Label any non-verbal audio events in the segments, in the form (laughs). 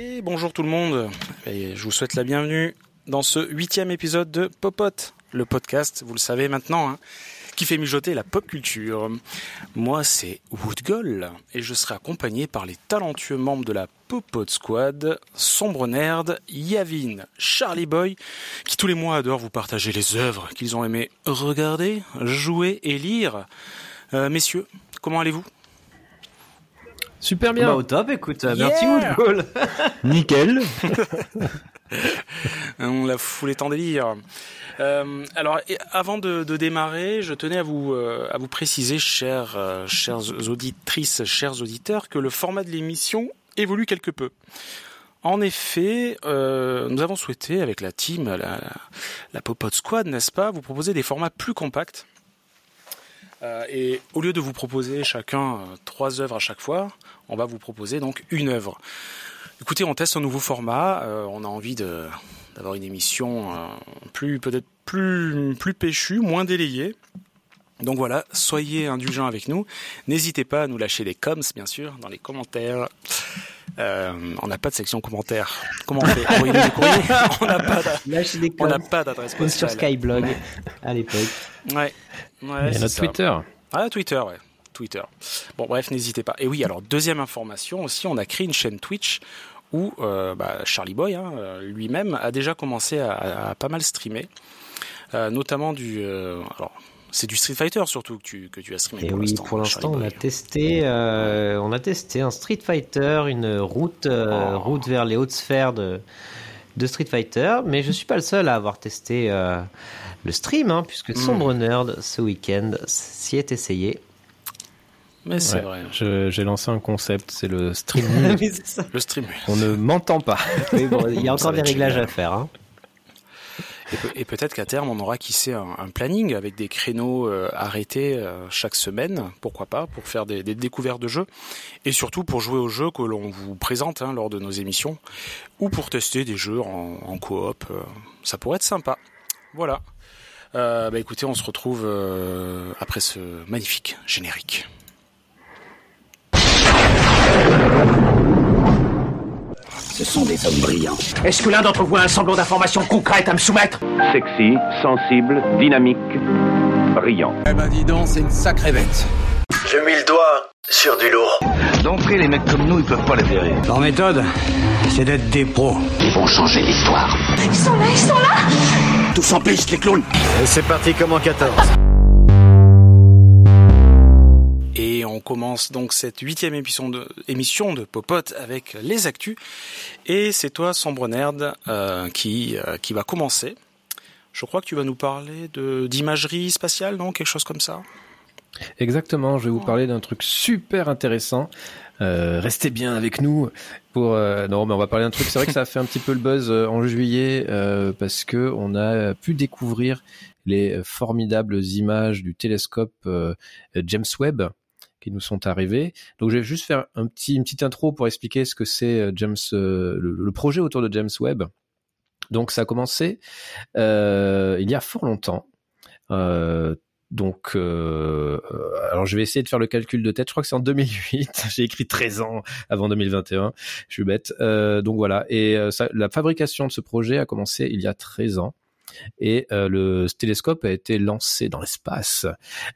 Et bonjour tout le monde, je vous souhaite la bienvenue dans ce huitième épisode de Popote, le podcast, vous le savez maintenant, hein, qui fait mijoter la pop culture. Moi c'est Woodgol, et je serai accompagné par les talentueux membres de la Popote Squad, Sombre Nerd, Yavin, Charlie Boy, qui tous les mois adorent vous partager les œuvres qu'ils ont aimé regarder, jouer et lire. Euh, messieurs, comment allez-vous? Super bien. Bah, au top, écoute, merci Woodgall. (laughs) Nickel. (laughs) On l'a foulé tant délire. Euh, alors, avant de, de, démarrer, je tenais à vous euh, à vous préciser, chers euh, chères auditrices, chers auditeurs, que le format de l'émission évolue quelque peu. En effet, euh, nous avons souhaité, avec la team, la, la, la Popote Squad, n'est-ce pas, vous proposer des formats plus compacts. Euh, et au lieu de vous proposer chacun euh, trois œuvres à chaque fois, on va vous proposer donc une œuvre. Écoutez, on teste un nouveau format. Euh, on a envie d'avoir une émission euh, plus peut-être plus plus péchue, moins délayée. Donc voilà, soyez indulgents avec nous. N'hésitez pas à nous lâcher des coms, bien sûr, dans les commentaires. Euh, on n'a pas de section commentaires. Comment on fait Envoyer des courriers (laughs) On n'a pas d'adresse on n'a pas d'adresse postale. sur Skyblog à l'époque. Ouais. Ouais Et notre ça. Twitter. Ah, Twitter, ouais. Twitter. Bon, bref, n'hésitez pas. Et oui, alors deuxième information aussi, on a créé une chaîne Twitch où euh, bah, Charlie Boy hein, lui-même a déjà commencé à, à, à pas mal streamer, euh, notamment du. Euh, alors, c'est du Street Fighter surtout que tu, que tu as streamé. Et pour oui, l'instant, pour l'instant, Charlie on a testé, euh, on a testé un Street Fighter, une route, euh, Oh. route vers les hautes sphères de, de Street Fighter, mais je suis pas le seul à avoir testé euh, le stream, hein, puisque Mm. Sombre Nerd ce week-end s'y est essayé. Mais c'est Ouais. vrai. J'ai lancé un concept, c'est le stream. (laughs) Ça. Le stream. On ne m'entend pas. (laughs) Mais bon, il y a encore des réglages génial. à faire. Hein. Et, peut- et peut-être qu'à terme, on aura, qui sait, un, un planning avec des créneaux euh, arrêtés euh, chaque semaine, pourquoi pas, pour faire des, des découvertes de jeux, et surtout pour jouer aux jeux que l'on vous présente hein, lors de nos émissions, ou pour tester des jeux en, en coop. euh, ça pourrait être sympa. Voilà. Euh, bah écoutez, on se retrouve euh, après ce magnifique générique. Ce sont des hommes brillants. Est-ce que l'un d'entre vous a un semblant d'information concrète à me soumettre? Sexy, sensible, dynamique, brillant. Eh ben dis donc, c'est une sacrée bête. Je mis le doigt sur du lourd. D'entrée, les mecs comme nous, ils peuvent pas les verrer. Leur méthode, c'est d'être des pros. Ils vont changer l'histoire. Ils sont là, ils sont là Tous en piste, les clowns Et c'est parti comme en 14. Et on commence donc cette huitième émission de, émission de Popote avec les actus. Et c'est toi, Sombre Nerd, euh, qui, euh, qui va commencer. Je crois que tu vas nous parler de d'imagerie spatiale, non? Quelque chose comme ça? Exactement, je vais vous parler d'un truc super intéressant. Euh, restez bien avec nous pour euh, non mais on va parler d'un truc c'est vrai que ça a fait un petit peu le buzz euh, en juillet euh, parce que on a pu découvrir les formidables images du télescope euh, James Webb qui nous sont arrivées. Donc je vais juste faire un petit une petite intro pour expliquer ce que c'est euh, James euh, le, le projet autour de James Webb. Donc ça a commencé euh, il y a fort longtemps euh, donc, euh, alors je vais essayer de faire le calcul de tête. Je crois que c'est en 2008. (laughs) J'ai écrit 13 ans avant 2021. Je suis bête. Euh, donc voilà. Et euh, la fabrication de ce projet a commencé il y a 13 ans. Et euh, le télescope a été lancé dans l'espace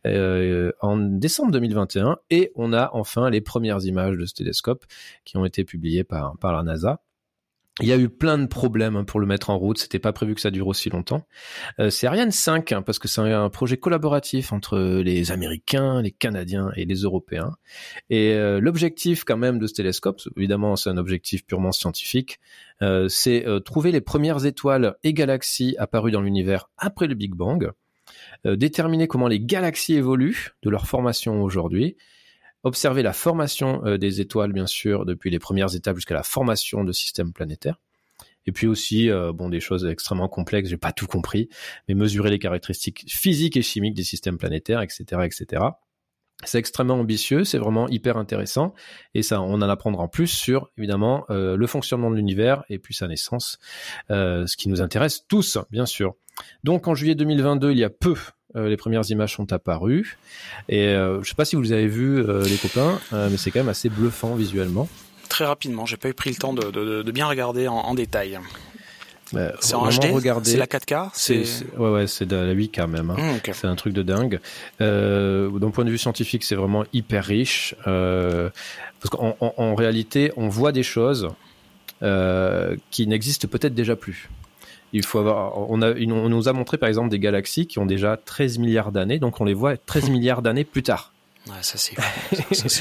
euh, en décembre 2021. Et on a enfin les premières images de ce télescope qui ont été publiées par, par la NASA. Il y a eu plein de problèmes hein, pour le mettre en route. C'était pas prévu que ça dure aussi longtemps. Euh, c'est Ariane 5 hein, parce que c'est un, projet collaboratif entre les Américains, les Canadiens et les Européens. Et euh, l'objectif quand même de ce télescope, évidemment, c'est un objectif purement scientifique. euh, c'est trouver les premières étoiles et galaxies apparues dans l'univers après le Big Bang, déterminer comment les galaxies évoluent de leur formation aujourd'hui, observer la formation euh, des étoiles, bien sûr, depuis les premières étapes jusqu'à la formation de systèmes planétaires. Et puis aussi, euh, bon, des choses extrêmement complexes, j'ai pas tout compris, mais mesurer les caractéristiques physiques et chimiques des systèmes planétaires, etc., etc. C'est extrêmement ambitieux, c'est vraiment hyper intéressant, et ça, on en apprendra en plus sur évidemment euh, le fonctionnement de l'univers et puis sa naissance, ce qui nous intéresse tous, bien sûr. Donc en juillet 2022, il y a peu, euh, les premières images sont apparues, et euh, je sais pas si vous les avez vues, euh, les copains, mais c'est quand même assez bluffant visuellement. très rapidement. J'ai pas eu pris le temps de, de, de bien regarder en, en détail. Bah, c'est en HD. C'est la 4K. C'est, c'est- ouais, ouais, c'est de la 8K même. hein. Mmh, ok. C'est un truc de dingue. Euh, D'un point de vue scientifique, c'est vraiment hyper riche. Euh, parce qu'en en, en réalité, on voit des choses euh, qui n'existent peut-être déjà plus. Il faut avoir, on, a, on nous a montré par exemple des galaxies qui ont déjà 13 milliards d'années, donc on les voit 13 (laughs) milliards d'années plus tard. Ouais, ça c'est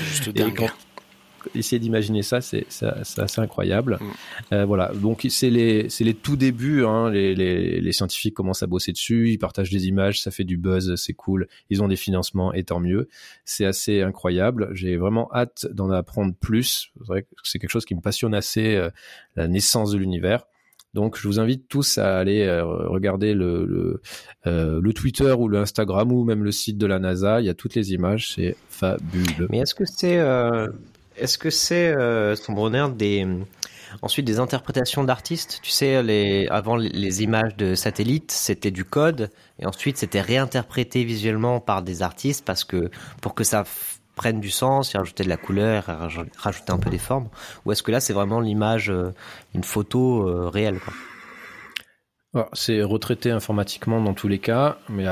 juste (laughs) dingue. quand- Essayer d'imaginer ça, c'est assez incroyable. Mm. Euh, voilà, donc c'est les, les tout débuts. Hein. Les, les, les scientifiques commencent à bosser dessus, ils partagent des images, ça fait du buzz, c'est cool. Ils ont des financements et tant mieux. C'est assez incroyable. J'ai vraiment hâte d'en apprendre plus. C'est vrai que c'est quelque chose qui me passionne assez, euh, la naissance de l'univers. Donc, je vous invite tous à aller euh, regarder le, euh, le Twitter ou le Instagram ou même le site de la NASA. Il y a toutes les images, c'est fabuleux. Mais est-ce que c'est euh, est-ce que c'est euh, bonheur des ensuite des interprétations d'artistes? Tu sais, les avant les images de satellites, c'était du code et ensuite c'était réinterprété visuellement par des artistes parce que pour que ça f- prenne du sens, y rajouter de la couleur, rajouter un peu des formes. Ou est-ce que là c'est vraiment l'image, euh, une photo euh, réelle quoi? C'est retraité informatiquement dans tous les cas, mais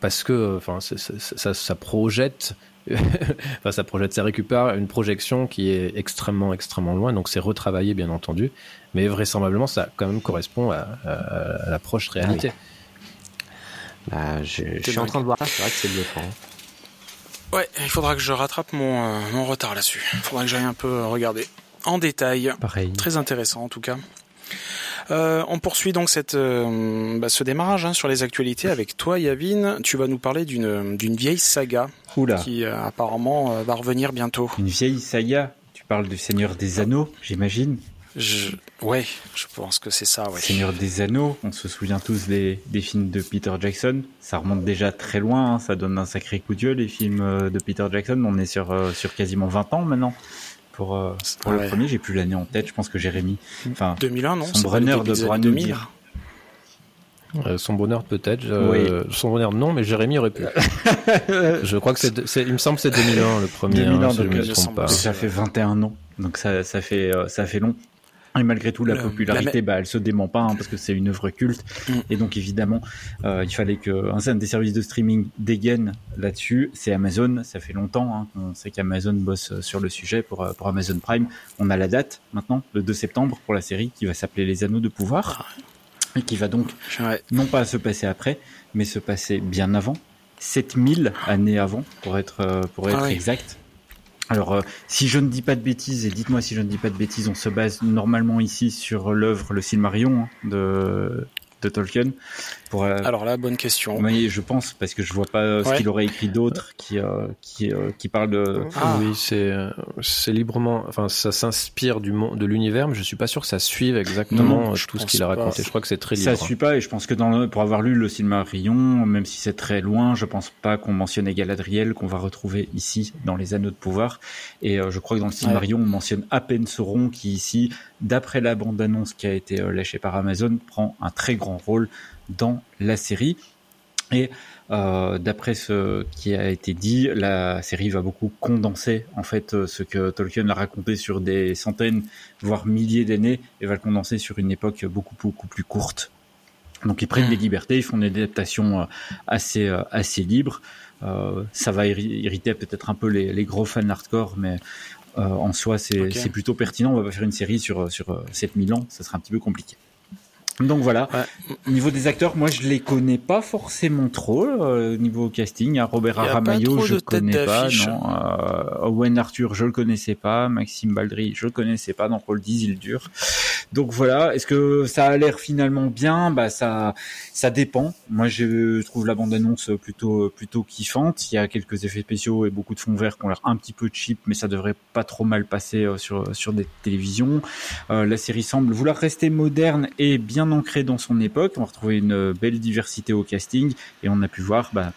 parce que enfin, ça, ça projette, (laughs) enfin, ça projette, ça récupère une projection qui est extrêmement, extrêmement loin, donc c'est retravaillé bien entendu, mais vraisemblablement ça quand même correspond à, à- à la proche réalité. Bah, je, je suis en train de voir ça, c'est vrai que c'est bluffant. Ouais, il faudra que je rattrape mon, euh, mon retard là-dessus. Il faudra que j'aille un peu euh, regarder en détail. Pareil. Très intéressant en tout cas. Euh, on poursuit donc cette, euh, bah, ce démarrage hein, sur les actualités avec toi, Yavin. Tu vas nous parler d'une d'une vieille saga Oula, qui euh, apparemment va revenir bientôt. une vieille saga. Tu parles du Seigneur des Anneaux, j'imagine. Je... Ouais, je pense que c'est ça. Ouais. Seigneur des Anneaux, on se souvient tous des, des films de Peter Jackson. Ça remonte déjà très loin, hein, ça donne un sacré coup de gueule, les films euh, de Peter Jackson. On est sur, euh, sur quasiment 20 ans maintenant. Pour, euh, pour Ouais. le premier, j'ai plus l'année en tête, je pense que Jérémy. Enfin, 2001, non? Son 2000. dire. Euh, son bonheur peut-être, euh, son bonheur non, mais Jérémy aurait pu. (laughs) je crois que c'est, il me semble que c'est 2001 le premier, 2001, hein, si je donc, me trompe pas. ça fait 21 ans, donc ça, ça fait ça fait long. Et malgré tout, la popularité, la- bah, elle se dément pas, hein, parce que c'est une œuvre culte. Mm. Et donc, évidemment, euh, il fallait que un des services de streaming dégaine là-dessus. C'est Amazon. Ça fait longtemps hein, qu'on sait qu'Amazon bosse euh, sur le sujet pour, euh, pour Amazon Prime. On a la date maintenant, le 2 septembre, pour la série qui va s'appeler Les Anneaux de Pouvoir. Et qui va donc non pas se passer après, mais se passer bien avant, 7000 années avant, pour être, euh, pour être Ah oui. Alors, euh, si je ne dis pas de bêtises, et dites-moi si je ne dis pas de bêtises, on se base normalement ici sur l'œuvre Le Silmarillion hein, de, de Tolkien. Pour, euh, Alors là, bonne question. oui, je pense, parce que je vois pas euh, ce Ouais. qu'il aurait écrit d'autre qui, euh, qui, euh, qui parle de... Ah. Oui, c'est c'est librement, enfin ça s'inspire du monde, de l'univers, mais je suis pas sûr que ça suive exactement Non, tout ce qu'il a pas. raconté. Je crois que c'est très libre. Ça suit pas, et je pense que dans le, pour avoir lu le Silmarillion, même si c'est très loin, je pense pas qu'on mentionnait Galadriel, qu'on va retrouver ici dans les Anneaux de Pouvoir. Et euh, je crois que dans le Silmarillion, on mentionne à peine Sauron, qui ici, d'après la bande-annonce qui a été euh, lâchée par Amazon, prend un très grand rôle dans la série. Et euh, d'après ce qui a été dit, la série va beaucoup condenser en fait euh, ce que Tolkien a raconté sur des centaines, voire milliers d'années, et va le condenser sur une époque beaucoup beaucoup plus courte. Donc ils prennent des libertés, ils font des adaptations euh, assez assez libres. Euh, ça va irri- irriter peut-être un peu les, les gros fans hardcore, mais euh, en soi c'est plutôt pertinent. On va pas faire une série sur sur euh, 7000 ans, ça sera un petit peu compliqué. Donc voilà. Niveau des acteurs, moi je les connais pas forcément trop. euh, niveau casting, Robert Aramayo, je connais pas. Non. Euh, Owen Arthur, je le connaissais pas. Maxime Baldry, je le connaissais pas. Dans Paul Isildur. Donc voilà. Est-ce que ça a l'air finalement bien? Bah ça, ça dépend. Moi je trouve la bande annonce plutôt plutôt kiffante. Il y a quelques effets spéciaux et beaucoup de fonds verts qui ont l'air un petit peu cheap, mais ça devrait pas trop mal passer euh, sur sur des télévisions. Euh, la série semble vouloir rester moderne et bien ancrée dans son époque. On va retrouver une belle diversité au casting et on a pu voir bah,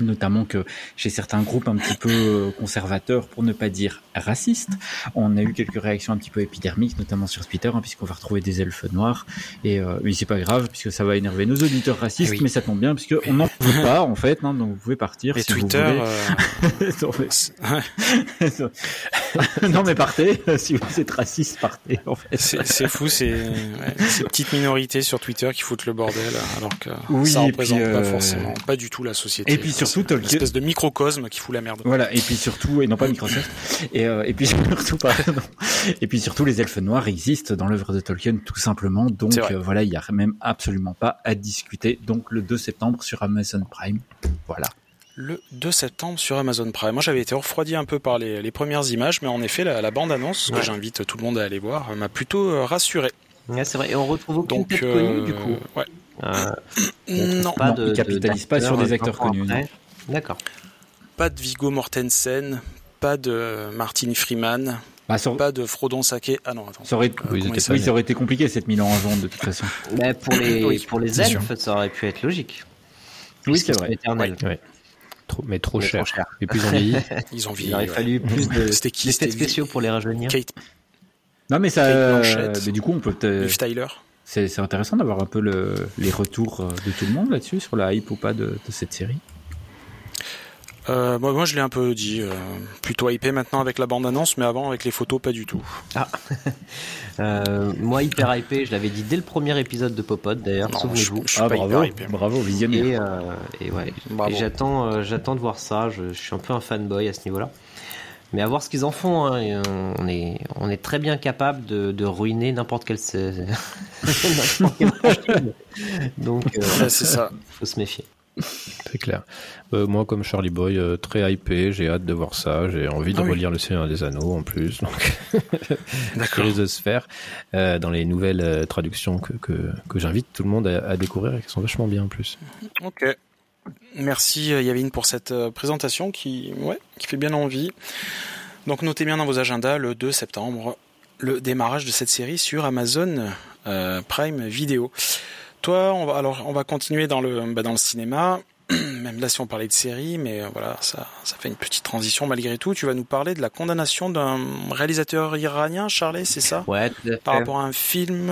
notamment que chez certains groupes un petit peu euh, conservateurs, pour ne pas dire racistes, on a eu quelques réactions un petit peu épidermiques, notamment sur Twitter, hein, puisqu'on va retrouver des elfes noirs. Et euh, oui, c'est pas grave, puisque ça va énerver nos auditeurs racistes, oui. mais ça tombe bien, puisque on n'en veut pas en fait, hein, donc vous pouvez partir Et si Twitter, vous voulez. euh, (laughs) Non, mais-. (laughs) (laughs) non, mais partez. (laughs) si vous êtes raciste, partez. En fait. C'est fou, c'est ouais, ces petites minorités sur Twitter qui foutent le bordel, alors que oui, ça représente puis, euh... pas forcément, pas du tout la société. Et puis surtout, une espèce de microcosme qui fout la merde. Voilà. Et puis surtout, et non pas Microsoft. et, euh, et puis (laughs) surtout, pardon. Et puis surtout, les elfes noirs existent dans l'œuvre de Tolkien, tout simplement. Donc euh, voilà, il y a même absolument pas à discuter. Donc le 2 septembre sur Amazon Prime. Voilà le 2 septembre sur Amazon Prime. Moi, j'avais été refroidi un peu par les, les, premières images, mais en effet, la, la bande-annonce, ouais. que j'invite tout le monde à aller voir, m'a plutôt euh, rassuré. Ouais, c'est vrai. Et on retrouve aucune Donc, tête euh, connue, du coup. Ouais. Euh, non, pas de, il capitalise de, pas sur des acteurs connus. D'accord. Pas de Vigo Mortensen, pas de Martin Freeman. Bah, ça... Pas de Frodon Sake. Ah non, attends. Ça aurait, oui, oui ça aurait été compliqué cette mise en jaune de toute façon. Mais pour les, oui, pour les elfes, ça aurait pu être logique. Oui, c'est vrai. Éternel. Ouais. Trop, mais trop, mais cher. trop cher. Et plus on vieillit. Ils ont vieilli. (laughs) Il aurait ouais. fallu plus de C'était qui? d'effets spéciaux pour les rajeunir. Kate. Non mais ça. Euh, mais du coup on peut. Liv Tyler. C'est intéressant d'avoir un peu le, les retours de tout le monde là-dessus sur la hype ou pas de, de cette série. Euh, moi, moi, je l'ai un peu dit, euh, plutôt hypé maintenant avec la bande-annonce, mais avant avec les photos, pas du tout. Ah, (laughs) euh, moi hyper hypé, je l'avais dit dès le premier épisode de Popod d'ailleurs, souvenez-vous. Je, je ah, bravo, bravo, visionnaire. Et, euh, et ouais, et j'attends, euh, j'attends de voir ça. Je, je, suis un peu un fanboy à ce niveau-là. Mais à voir ce qu'ils en font, hein. on, est, on est très bien capable de, de ruiner n'importe quel, (laughs) (laughs) Donc, ouais, c'est ça. Faut se méfier. (laughs) C'est clair. Euh, moi, comme Charlie Boy, euh, très hypé, j'ai hâte de voir ça. J'ai envie de ah oui. relire Le Seigneur des Anneaux en plus. (laughs) Donc, de se faire euh, dans les nouvelles euh, traductions que, que, que j'invite tout le monde à, à, découvrir et qui sont vachement bien en plus. Ok. Merci Yavine pour cette présentation qui, ouais, qui fait bien envie. Donc notez bien dans vos agendas le 2 septembre le démarrage de cette série sur Amazon Prime Video. Toi, on va alors on va continuer dans le bah, dans le cinéma. (clears throat) Même là, si on parlait de série, mais euh, voilà, ça, ça fait une petite transition malgré tout. Tu vas nous parler de la condamnation d'un réalisateur iranien, Charlie, c'est ça? Ouais, Par rapport à un film?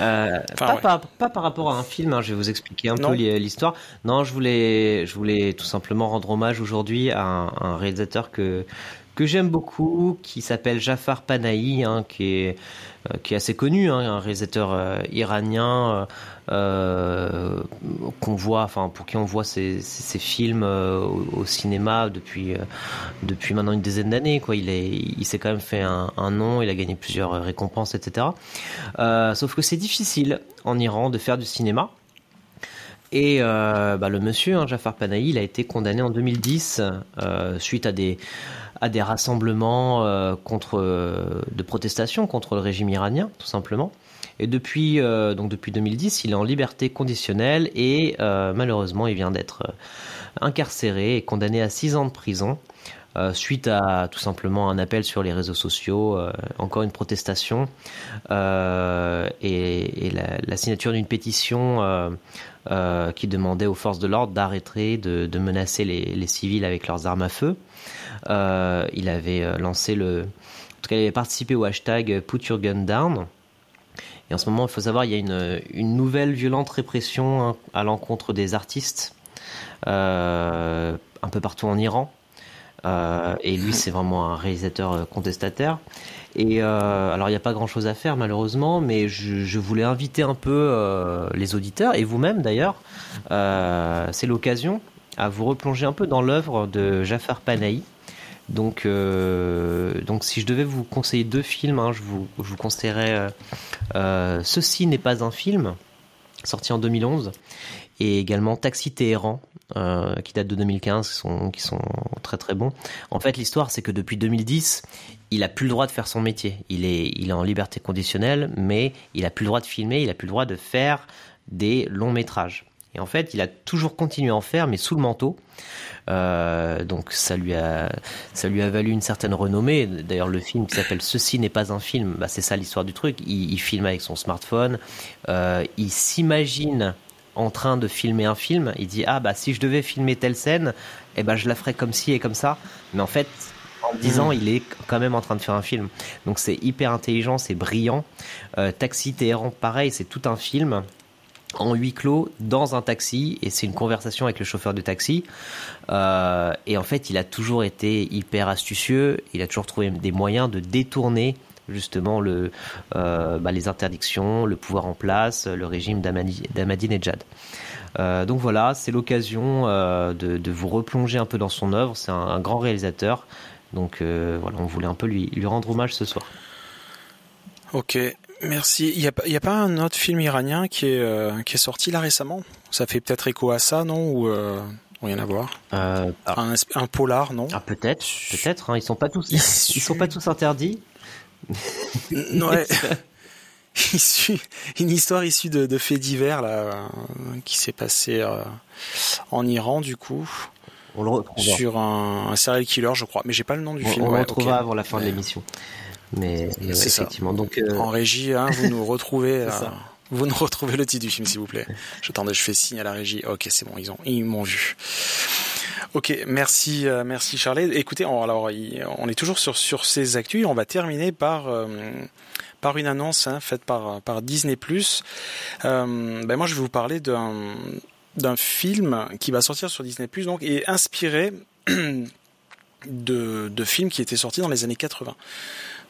Euh, enfin, pas, ouais. par, pas, par, rapport à un film, hein, je vais vous expliquer un non. peu l'histoire. Non, je voulais, je voulais tout simplement rendre hommage aujourd'hui à un, un réalisateur que que j'aime beaucoup, qui s'appelle Jafar Panahi, hein, qui est euh, qui est assez connu, hein, un réalisateur euh, iranien euh, qu'on voit, enfin pour qui on voit ses, ses films au, cinéma depuis depuis maintenant une dizaine d'années. Il il s'est quand même fait un, nom, il a gagné plusieurs récompenses, etc. sauf que c'est difficile en Iran de faire du cinéma. Et bah, le monsieur, hein, Jafar Panahi, il a été condamné en 2010 euh, suite à des, des rassemblements euh, contre, de protestation contre le régime iranien, tout simplement. Et depuis, donc depuis 2010, il est en liberté conditionnelle et malheureusement, il vient d'être incarcéré et condamné à 6 ans de prison. Euh, suite à tout simplement un appel sur les réseaux sociaux, euh, encore une protestation euh, et, la, signature d'une pétition qui demandait aux forces de l'ordre d'arrêter de, menacer les, civils avec leurs armes à feu. Il avait lancé le, en tout cas, il avait participé au hashtag Put Your Gun Down. Et en ce moment, il faut savoir, il y a une, nouvelle violente répression à l'encontre des artistes euh, un peu partout en Iran. Euh, et lui, c'est vraiment un réalisateur euh, contestataire. Et euh, alors, il n'y a pas grand-chose à faire malheureusement, mais je, je voulais inviter un peu euh, les auditeurs et vous-même d'ailleurs. Euh, c'est l'occasion à vous replonger un peu dans l'œuvre de Jafar Panahi. Donc, euh, donc, si je devais vous conseiller deux films, hein, je, vous, je vous conseillerais Ceci n'est pas un film, sorti en 2011, et également Taxi Téhéran, euh, qui date de 2015, qui sont, qui sont très très bons. En fait, l'histoire, c'est que depuis 2010, il a plus le droit de faire son métier. Il est, il est en liberté conditionnelle, mais il a plus le droit de filmer, il a plus le droit de faire des longs métrages. Et en fait, il a toujours continué à en faire, mais sous le manteau. Euh, donc ça lui a ça lui a valu une certaine renommée. D'ailleurs, le film qui s'appelle Ceci n'est pas un film, bah, c'est ça l'histoire du truc. Il, il, filme avec son smartphone. Euh, il s'imagine en train de filmer un film, il dit ah bah si je devais filmer telle scène, eh ben je la ferais comme ci et comme ça. Mais en fait, en 10 ans, il est quand même en train de faire un film. Donc c'est hyper intelligent, c'est brillant. Euh, Taxi Téhéran, pareil, c'est tout un film. En huis clos dans un taxi et c'est une conversation avec le chauffeur de taxi. Euh, et en fait il a toujours été hyper astucieux. Il a toujours trouvé des moyens de détourner justement euh, bah, les interdictions le pouvoir en place le régime d'Ahmadinejad. Euh, donc voilà c'est l'occasion de, vous replonger un peu dans son œuvre. C'est un, grand réalisateur. Donc voilà on voulait un peu lui, lui rendre hommage ce soir. Ok, Merci. Il n'y a, a, pas un autre film iranien qui est, euh, qui est sorti là récemment? Ça fait peut-être écho à ça, non? Ou euh, rien à voir? Euh, un, un, polar, non? Ah peut-être, peut-être. Hein, ils sont pas tous, ils sont pas tous interdits. ouais. (laughs) Issu, une histoire issue de, de faits divers là, qui s'est passé en Iran du coup. On le retrouvera. Sur un, un serial killer, je crois, mais j'ai pas le nom du on, film. On ouais, le retrouvera okay. avant la fin de l'émission. Mais, ouais, effectivement. Ça. Donc, euh... en régie, hein, vous nous (laughs) retrouvez. euh, vous nous retrouvez le titre du film, s'il vous plaît. J'attendais, je fais signe à la régie. Ok, c'est bon, ils ont, ils m'ont vu. Ok, merci, euh, merci Charlie. Écoutez, on, alors, on est toujours sur sur ces actus. On va terminer par euh, par une annonce hein, faite par par Disney+. Ben moi, je vais vous parler d'un d'un film qui va sortir sur Disney+, donc et inspiré (clears throat) de de films qui étaient sortis dans les années 80.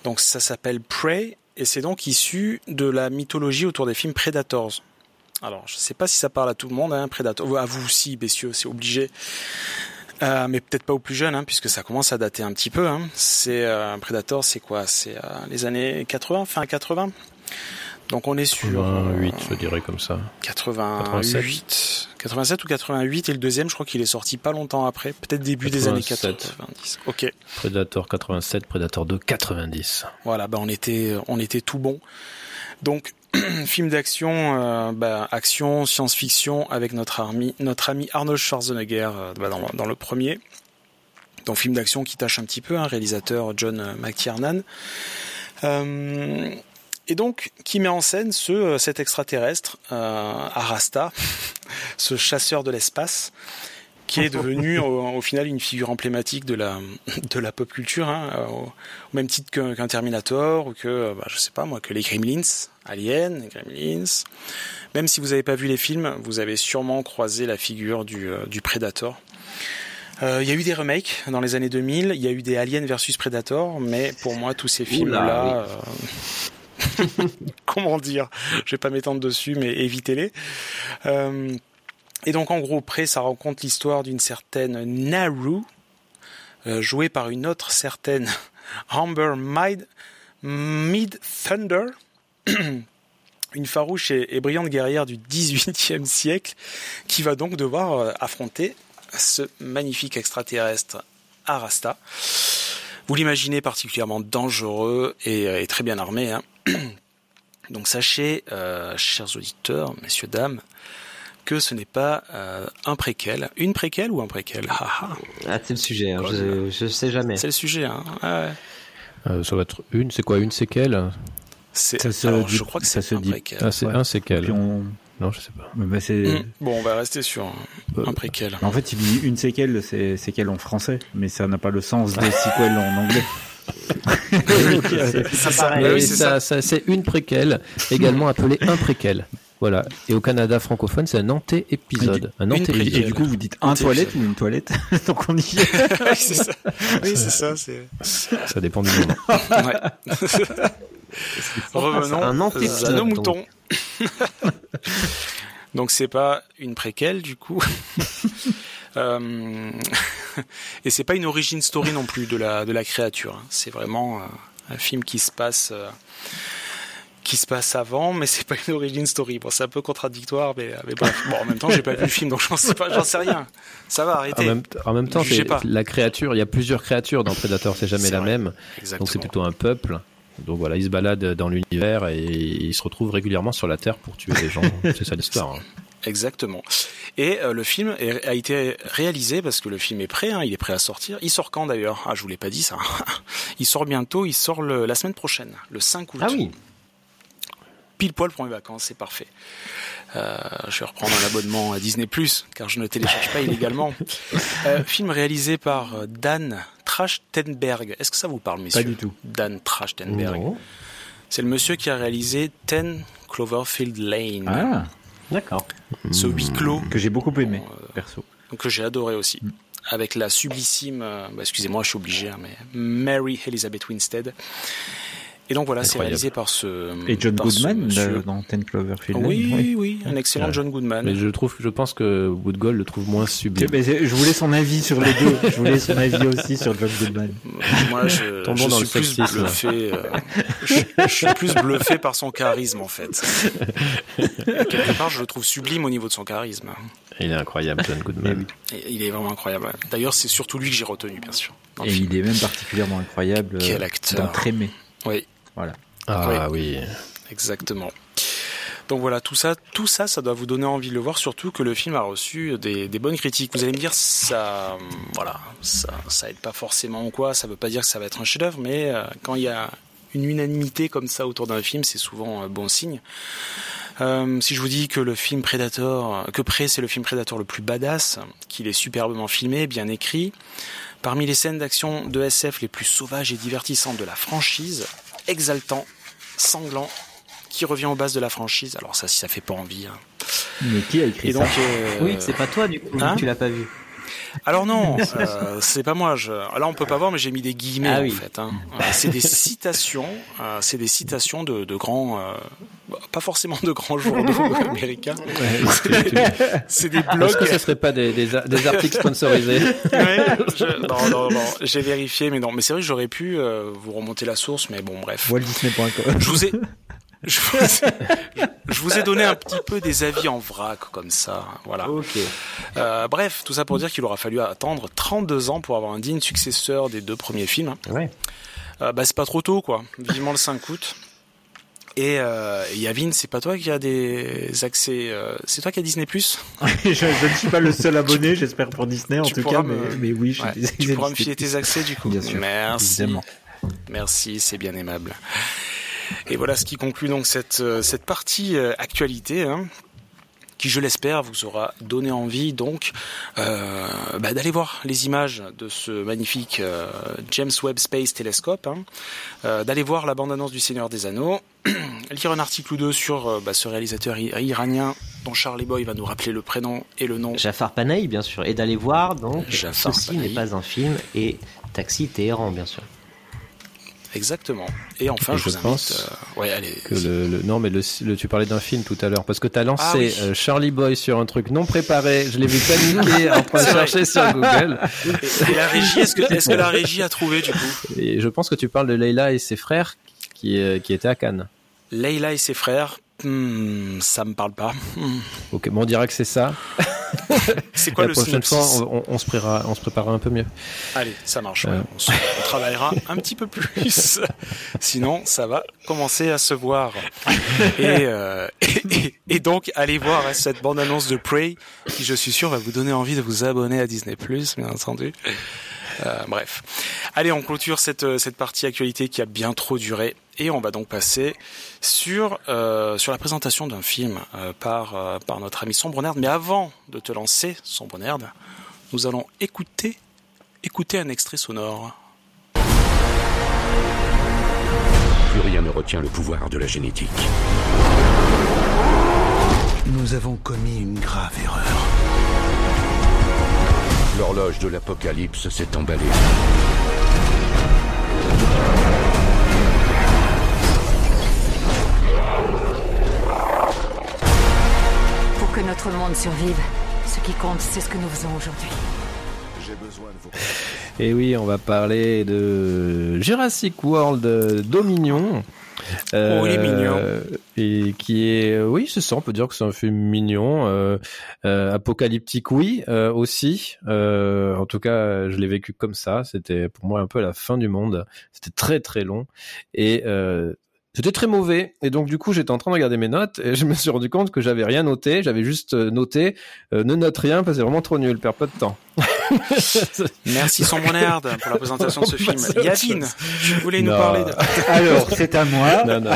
Donc ça s'appelle Prey et c'est donc issu de la mythologie autour des films Predators. Alors je sais pas si ça parle à tout le monde, hein, Predator, à vous aussi, messieurs, c'est obligé. Euh, mais peut-être pas aux plus jeunes, hein, puisque ça commence à dater un petit peu. Hein. C'est euh, c'est quoi? C'est euh, les années 80, fin 80. Donc on est sur 88, je dirais comme ça. 88, 87. 87 ou 88 et le deuxième, je crois qu'il est sorti pas longtemps après, peut-être début 87. des années 90. Ok. Predator 87, Predator 2 90. Voilà, bah on était on était tout bon. Donc (clears throat) film d'action, euh, bah, action, science-fiction avec notre ami notre ami Arnold Schwarzenegger euh, bah, dans, dans, le premier. Donc film d'action qui tâche un petit peu, hein, réalisateur John McTiernan. Euh, et donc qui met en scène ce cet extraterrestre euh, Arasta, (laughs) ce chasseur de l'espace qui est devenu (laughs) au, au, final une figure emblématique de la (laughs) de la pop culture hein, au, au, même titre qu'un qu Terminator ou que bah, je sais pas moi que les Gremlins Alien les Gremlins même si vous n'avez pas vu les films vous avez sûrement croisé la figure du, euh, du Predator il euh, y a eu des remakes dans les années 2000 il y a eu des Alien versus Predator mais pour moi tous ces films là oui. euh, (laughs) comment dire? Je vais pas m'étendre dessus mais évitez-les euh, et donc en gros, Prey, ça raconte l'histoire d'une certaine Naru, euh, jouée par une autre certaine (laughs) Amber Mid, Thunder, (clears throat) une farouche et, et, brillante guerrière du XVIIIe siècle, qui va donc devoir euh, affronter ce magnifique extraterrestre Arasta. Vous l'imaginez particulièrement dangereux et, et, très bien armé. Hein. (coughs) Donc sachez, euh, chers auditeurs, messieurs, dames, que ce n'est pas euh, un préquel. Une préquel ou un préquel? Ah, c'est le sujet, hein. je, je sais jamais. C'est le sujet, hein. Ah ouais. euh, ça va être une, c'est quoi, une séquelle? Ça se Alors, dit, je crois que c'est un préquel. Ah, c'est ouais. un séquel. On... Non, je sais pas. Bah mmh. Bon, on va rester sur un, un préquel. En fait, il dit une séquelle, c'est séquelle en français, mais ça n'a pas le sens de (laughs) sequel en anglais. (laughs) oui, c'est une préquelle, également appelée un préquel. Voilà. Et au Canada francophone, c'est un anté-épisode. Un anté Et du coup, vous dites un toilette ou une toilette (laughs) Donc on y est. (laughs) oui, c'est ça. Oui, c'est ça. Ça dépend du moment. ouais. Revenons un à nos moutons. Donc c'est pas une préquelle du coup. Euh... (laughs) Et c'est pas une origin story non plus de la de la créature. C'est vraiment euh, un film qui se passe. Euh qui se passe avant, mais c'est pas une origin story. Bon, c'est un peu contradictoire, mais, mais bref. Bon, en même temps, j'ai pas vu le film, donc j'en sais pas, j'en sais rien. Ça va, arrêtez. En même, en même temps, la créature. Il y a plusieurs créatures dans Predator, c'est jamais la vrai. même. Exactement. Donc c'est plutôt un peuple. Donc voilà, il se balade dans l'univers et il se retrouve régulièrement sur la Terre pour tuer les gens. (laughs) c'est ça l'histoire. Hein. Exactement. Et euh, le film a été réalisé parce que le film est prêt, hein, il est prêt à sortir. Il sort quand d'ailleurs? Ah, je vous l'ai pas dit ça. (laughs) il sort bientôt, il sort le, la semaine prochaine, le 5 août. Ah oui pile poil pour mes vacances, c'est parfait. Euh, je vais reprendre un abonnement à Disney car je ne télécharge pas illégalement. (laughs) Euh, film réalisé par Dan Trachtenberg. Est-ce que ça vous parle, messieurs Pas du tout. Dan Trachtenberg. C'est le monsieur qui a réalisé Ten Cloverfield Lane. Ah. D'accord. Ce huis clos que j'ai beaucoup aimé, perso. que j'ai adoré aussi. Avec la sublissime, euh, bah, excusez-moi, je suis obligé, hein, mais Mary Elizabeth Winstead. Et donc voilà, c'est réalisé par ce. Et John Goodman monsieur. dans Ten Cloverfield Lane. Oui, oui, un excellent Ouais. John Goodman. Mais je trouve, je pense que Woodgold le trouve moins sublime. Mais je voulais son avis sur les deux. Je voulais son avis (laughs) aussi sur John Goodman. Moi, je, Tombons je dans suis plus sexisme. bluffé. euh, je, je suis plus bluffé par son charisme, en fait. Quelque part, je le trouve sublime au niveau de son charisme. Il est incroyable, John Goodman. Et il est vraiment incroyable. D'ailleurs, c'est surtout lui que j'ai retenu, bien sûr. Et il est même particulièrement incroyable Quel euh, acteur. dans Trémé. Oui, Voilà. Ah oui. exactement. Donc voilà, tout ça, tout ça, ça doit vous donner envie de le voir, surtout que le film a reçu des, des bonnes critiques. Vous allez me dire, ça, euh, voilà, ça, ça aide pas forcément ou quoi. Ça veut pas dire que ça va être un chef-d'œuvre, mais euh, quand il y a une unanimité comme ça autour d'un film, c'est souvent un bon signe. Euh, si je vous dis que le film Predator, que Prey c'est le film Predator le plus badass, qu'il est superbement filmé, bien écrit, parmi les scènes d'action de SF les plus sauvages et divertissantes de la franchise, exaltant, sanglant, qui revient aux bases de la franchise. Alors ça, si ça fait pas envie. hein. Mais qui a écrit Et donc, ça? Euh, Oui, c'est pas toi du coup, Hein? tu l'as pas vu. Alors non, (laughs) euh, c'est pas moi. Je... Là, on peut pas voir, mais j'ai mis des guillemets Ah en oui. fait. hein. Euh, c'est des citations, euh, c'est des citations de, de grands, euh, pas forcément de grands journaux (laughs) américains. C'est des blogs. Est-ce que ce serait pas des, des, des articles sponsorisés (laughs) Ouais, je- Non, non, non. J'ai vérifié, mais non. Mais c'est vrai que j'aurais pu euh, vous remonter la source, mais bon, bref. WaltDisney.com. Je vous ai, je vous ai, (laughs) je vous ai donné un petit peu des avis en vrac comme ça, voilà. Ok. Euh, bref, tout ça pour dire qu'il aura fallu attendre 32 ans pour avoir un digne successeur des deux premiers films. Ouais. Euh, bah c'est pas trop tôt quoi. Vivement le 5 août. Et, euh, Yavin, c'est pas toi qui a des accès, euh, c'est toi qui as Disney Plus? (laughs) Je, je ne suis pas le seul abonné, j'espère pour Disney en tout cas, me- mais, mais oui, j'ai Ouais, Tu pourras me filer tes accès du coup. Bien sûr, Merci. évidemment. Merci, c'est bien aimable. Et voilà ce qui conclut donc cette, euh, cette partie euh, actualité, hein, qui je l'espère vous aura donné envie donc euh, bah, d'aller voir les images de ce magnifique euh, James Webb Space Telescope, hein, euh, d'aller voir la bande-annonce du Seigneur des Anneaux, (clears throat) lire un article ou deux sur bah, ce réalisateur iranien dont Charlie Boy va nous rappeler le prénom et le nom. Jafar Panahi, bien sûr, et d'aller voir donc Jafar ceci n'est pas un film et Taxi Téhéran, bien sûr. Exactement. Et enfin, Et je vous pense invite. euh, ouais, allez. que le, le- non mais le, le- tu parlais d'un film tout à l'heure parce que t'as lancé Ah oui. euh, Charlie Boy sur un truc non préparé je l'ai vu (laughs) paniquer en train de chercher sur Google Et, et la régie, est-ce que, est-ce que la régie a trouvé du coup? Et je pense que tu parles de Leila et ses frères qui euh, qui étaient à Cannes Leila et ses frères, hmm, ça me parle pas. Hmm. ok bon on dira que c'est ça (laughs) C'est quoi la le prochaine fois on, on- on se préparera on se préparera un peu mieux Allez, ça marche. ouais. Euh. On, se- on travaillera un petit peu plus. (laughs) Sinon, ça va commencer à se voir. Et, euh, et, et- et donc, allez voir cette bande-annonce de Prey, qui, je suis sûr, va vous donner envie de vous abonner à Disney+, bien entendu. Euh, bref. Allez, on clôture cette, euh, cette partie actualité qui a bien trop duré. Et on va donc passer sur, euh, sur la présentation d'un film euh, par, euh, par notre ami Sombre Nerd. Mais avant de te lancer, Sombre Nerd, nous allons écouter, écouter un extrait sonore. Plus rien ne retient le pouvoir de la génétique. Nous avons commis une grave erreur. L'horloge de l'apocalypse s'est emballée. Pour que notre monde survive, ce qui compte, c'est ce que nous faisons aujourd'hui. J'ai besoin de vos... et oui on va parler de Jurassic World euh, Dominion Euh, Oh, il est mignon. et qui est oui c'est ça on peut dire que c'est un film mignon euh, euh, apocalyptique oui euh, aussi. Euh, en tout cas je l'ai vécu comme ça. C'était pour moi un peu la fin du monde. C'était très très long. Et euh, c'était très mauvais. Et donc du coup j'étais en train de regarder mes notes et je me suis rendu compte que j'avais rien noté. J'avais juste euh, noté euh, ne note rien parce que c'est vraiment trop nul. Perds pas de temps (laughs) (laughs) Merci Sombre Nerd pour la présentation de ce (laughs) film. Yavin, tu voulais nous Non. parler de... (laughs) Alors, c'est à moi. non, non.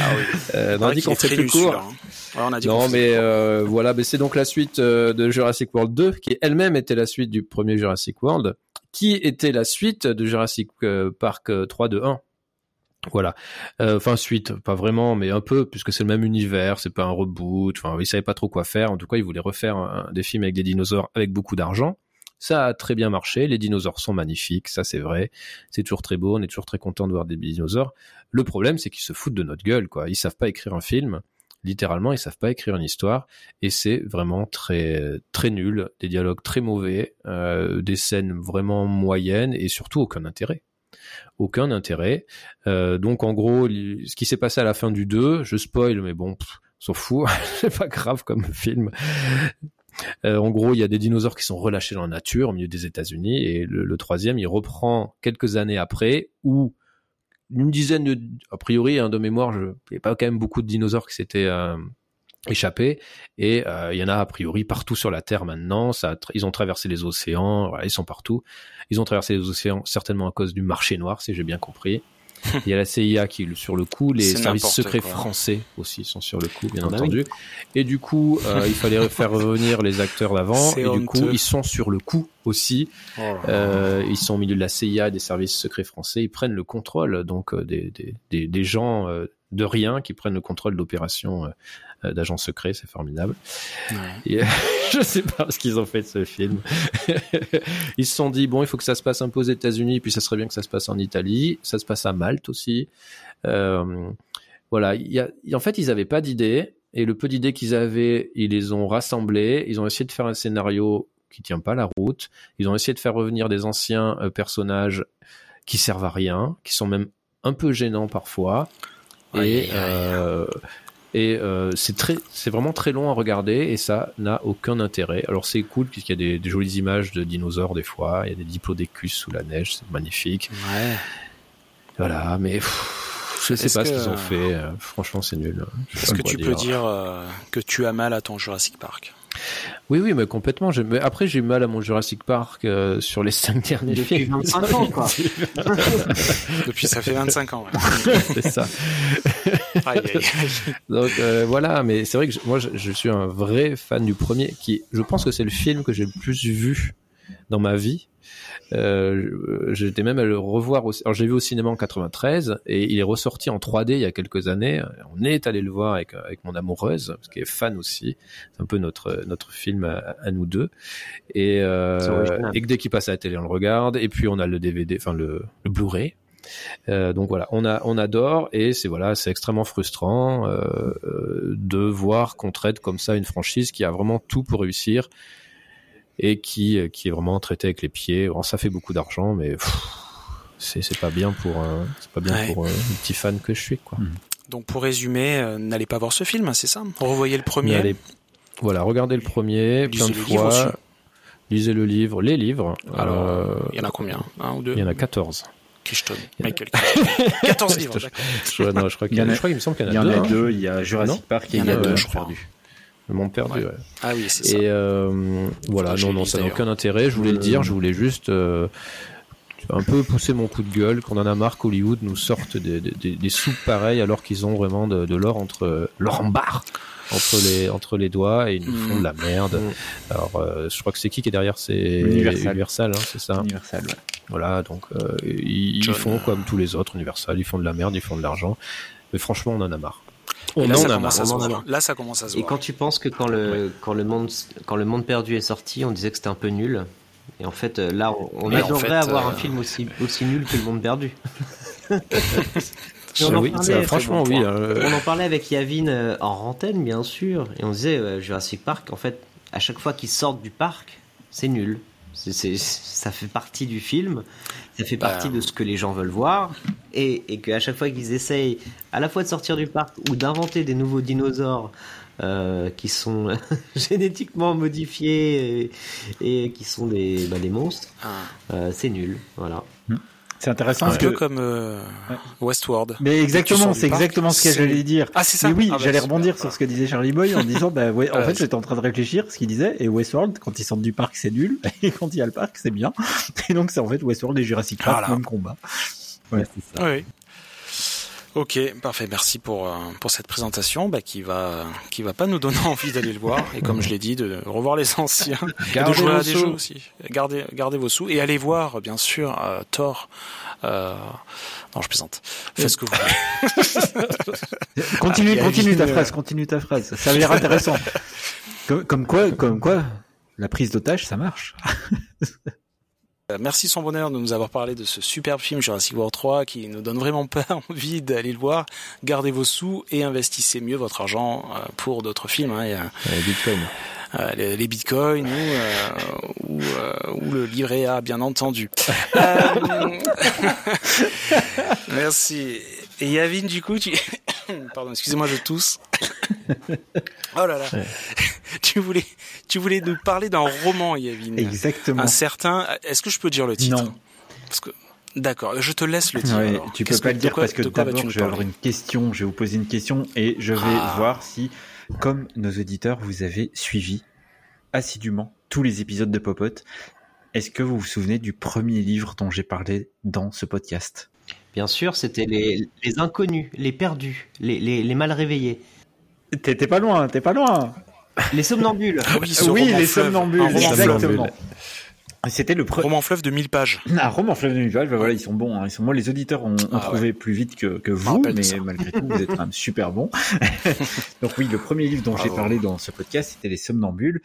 Ah oui. Euh, on a dit qu'on fait plus court. celui-là, hein. Ouais, on a dit qu'on Non, faisait mais euh, voilà, mais c'est donc la suite euh, de Jurassic World 2, qui elle-même était la suite du premier Jurassic World, qui était la suite de Jurassic euh, Park euh, 3 de 1. Voilà. Euh, Enfin suite, pas vraiment, mais un peu puisque c'est le même univers, c'est pas un reboot. Enfin, ils savaient pas trop quoi faire. En tout cas, ils voulaient refaire des films avec des dinosaures avec beaucoup d'argent. Ça a très bien marché. Les dinosaures sont magnifiques, ça c'est vrai. C'est toujours très beau. On est toujours très content de voir des dinosaures. Le problème, c'est qu'ils se foutent de notre gueule, quoi. Ils savent pas écrire un film. Littéralement, ils savent pas écrire une histoire et c'est vraiment très très nul. Des dialogues très mauvais, euh, des scènes vraiment moyennes et surtout aucun intérêt aucun intérêt. Euh, donc en gros, ce qui s'est passé à la fin du 2, je spoil, mais bon, s'en fout, (laughs) c'est pas grave comme film. Euh, en gros, il y a des dinosaures qui sont relâchés dans la nature au milieu des États-Unis, et le, le troisième, il reprend quelques années après, où une dizaine de, a priori, hein, de mémoire, je, il n'y a pas quand même beaucoup de dinosaures qui s'étaient euh, échappés, et euh, il y en a a priori partout sur la Terre maintenant. Ça, ils ont traversé les océans, voilà, ils sont partout. Ils ont traversé les océans certainement à cause du marché noir, si j'ai bien compris. (laughs) Il y a la CIA qui est sur le coup, les C'est services secrets quoi. français aussi sont sur le coup, bien Ah bah entendu. Et du coup, euh, il fallait faire revenir les acteurs d'avant, C'est et du coup, ils sont sur le coup aussi. Oh. Euh, ils sont au milieu de la CIA, des services secrets français. Ils prennent le contrôle donc euh, des, des, des, des gens euh, de rien qui prennent le contrôle d'opérations euh, euh, d'agents secrets. C'est formidable. Ouais. Et, (laughs) je sais pas ce qu'ils ont fait de ce film. (laughs) ils se sont dit bon, il faut que ça se passe un peu aux États-Unis, puis ça serait bien que ça se passe en Italie. Ça se passe à Malte aussi. Euh, voilà. Il y a, en fait, ils avaient pas d'idées. Et le peu d'idées qu'ils avaient, ils les ont rassemblées. Ils ont essayé de faire un scénario qui tient pas la route. Ils ont essayé de faire revenir des anciens euh, personnages qui servent à rien, qui sont même un peu gênants parfois. Et euh, et euh, c'est très, c'est vraiment très long à regarder et ça n'a aucun intérêt. Alors c'est cool puisqu'il y a des, des jolies images de dinosaures des fois, il y a des diplodocus sous la neige, c'est magnifique. Ouais. Voilà, mais pff, je sais pas ce qu'ils ont fait. euh, Franchement, c'est nul. Sais Est-ce que tu peux dire euh, que tu as mal à ton Jurassic Park? Oui, oui, mais complètement. j'ai- mais après, j'ai eu mal à mon Jurassic Park euh, sur les cinq derniers Depuis films. 25 ans, quoi. (laughs) Depuis ça fait 25 ans. Ouais. (laughs) c'est ça. Aïe, aïe, aïe. Donc euh, voilà, mais c'est vrai que je- moi je, je suis un vrai fan du premier, qui je pense que c'est le film que j'ai le plus vu dans ma vie. Euh, J'étais même à le revoir. Au, alors j'ai vu au cinéma en 93 et il est ressorti en 3D il y a quelques années. On est allé le voir avec avec mon amoureuse, parce qu'elle est fan aussi. C'est un peu notre notre film à, à nous deux. Et, euh, et que dès qu'il passe à la télé, on le regarde. Et puis on a le DVD, enfin le, le Blu-ray. Euh, donc voilà, on a, on adore et c'est voilà, c'est extrêmement frustrant euh, euh, de voir qu'on traite comme ça une franchise qui a vraiment tout pour réussir et qui, euh, qui est vraiment traitée avec les pieds. Ça fait beaucoup d'argent, mais c'est, c'est pas bien pour, un- c'est pas bien Ouais. pour un petit fan que je suis quoi. Donc pour résumer, euh, n'allez pas voir ce film, c'est ça Revoyez le premier. Allez, voilà, regardez le premier plein de aussi. fois. Lisez le livre, les livres. Alors, Euh, il y en a combien Un ou deux il y en a 14. Crichton. Il y en a- Michael Crichton. 14 (laughs) livres. Je, non, je crois qu'il y, Il y en a- a- je crois qu'il me semble qu'il y en Il a y en deux. a hein. deux, il y a Jurassic Non Park et Il y il en a deux, je crois. perdu. Le monde perdu, Ouais. ouais. Ah oui, c'est ça. Et euh, voilà, non, non, ça n'a aucun intérêt. Je voulais le dire, je voulais juste euh, un peu pousser mon coup de gueule qu'on en a marre qu'Hollywood nous sorte des, des, des- soupes pareilles alors qu'ils ont vraiment de, de l'or entre l'or en barre entre les entre les doigts et ils nous font de la merde. Mm. Alors, euh, je crois que c'est qui qui est derrière C'est Universal. hein, c'est ça. Universal, ouais. Voilà, donc euh, ils, ils font comme tous les autres Universal, ils font de la merde, ils font de l'argent. Mais franchement, on en a marre. On là, en ça a commence marre. à se on en a voir. marre. Là, ça commence à se Et voir. quand tu penses que quand le, quand le, monde, quand le monde perdu est sorti, on disait que c'était un peu nul. Et en fait, euh, là, on, Mais en adorerait fait, avoir euh, un film aussi, aussi nul que le monde perdu. (laughs) On en oui, parlait, franchement, bon oui. euh, On en parlait avec Yavin euh, en rantaine, bien sûr, et on disait euh, Jurassic Park, en fait, à chaque fois qu'ils sortent du parc, c'est nul. C'est, ça fait partie du film, ça fait Bah, partie de ce que les gens veulent voir, et, et qu'à chaque fois qu'ils essayent à la fois de sortir du parc ou d'inventer des nouveaux dinosaures euh, qui sont (laughs) génétiquement modifiés et, et qui sont des, bah, des monstres, Ah. euh, c'est nul. Voilà. C'est intéressant Un parce peu que. comme euh, Westworld. Mais exactement, c'est exactement ce que j'allais dire. Ah, c'est ça Mais oui, Ah bah, j'allais rebondir sur ce que disait Charlie Boy en disant, bah ouais, en Ah, fait, j'étais en train de réfléchir ce qu'il disait, et Westworld, quand ils sortent du parc, c'est nul, (laughs) et quand il y a le parc, c'est bien. Et donc, c'est en fait Westworld et Jurassic Park, Voilà. même combat. Ouais, c'est ça. Oui. Ok, parfait. Merci pour euh, pour cette présentation, bah, qui va qui va pas nous donner (laughs) envie d'aller le voir et comme je l'ai dit, de revoir les anciens, Gardez (laughs) et de jouer vos à des sous. jeux aussi. Gardez gardez vos sous et allez voir, bien sûr, euh, Thor. Euh... Non, je plaisante. Faites ce que vous voulez. (laughs) Continue, Ah, continue ta euh, phrase, continue ta phrase. Ça a l'air intéressant. comme, comme quoi, comme quoi, la prise d'otage, ça marche. Euh, Merci son bonheur de nous avoir parlé de ce superbe film Jurassic World 3 qui nous donne vraiment pas (laughs) envie d'aller le voir. Gardez vos sous et investissez mieux votre argent euh, pour d'autres films. Hein. Euh, Bitcoin. euh, les, les bitcoins ou, euh, ou, euh, ou le livret A, bien entendu. (laughs) (laughs) Merci. Et Yavin, du coup, tu... (laughs) Pardon, excusez-moi, je tousse. (laughs) Oh là là. (laughs) Tu voulais, tu voulais nous parler d'un roman, Yavin. Exactement. Un certain. Est-ce que je peux dire le titre Non. Parce que. D'accord, je te laisse le dire. Ouais, tu peux pas que- le dire quoi- parce que d'abord nous je vais avoir parler une question, je vais vous poser une question et je vais Ah. voir si, comme nos auditeurs, vous avez suivi assidûment tous les épisodes de Popote. Est-ce que vous vous souvenez du premier livre dont j'ai parlé dans ce podcast? Bien sûr, c'était les, les inconnus, les perdus, les, les, les mal réveillés, T'es pas loin, t'es pas loin. les somnambules. Ah oui, oui, les fleuve. somnambules, fleuve. exactement. C'était le premier. Roman fleuve de 1000 pages. Un roman fleuve de Nuval, ben voilà, ils sont bons. Hein. Ils sont, moi, les auditeurs ont, ont Ah trouvé plus vite que, que vous, mais ça. malgré tout, vous êtes quand même super bons. (laughs) Donc oui, le premier livre dont j'ai parlé dans ce podcast, c'était Les Somnambules.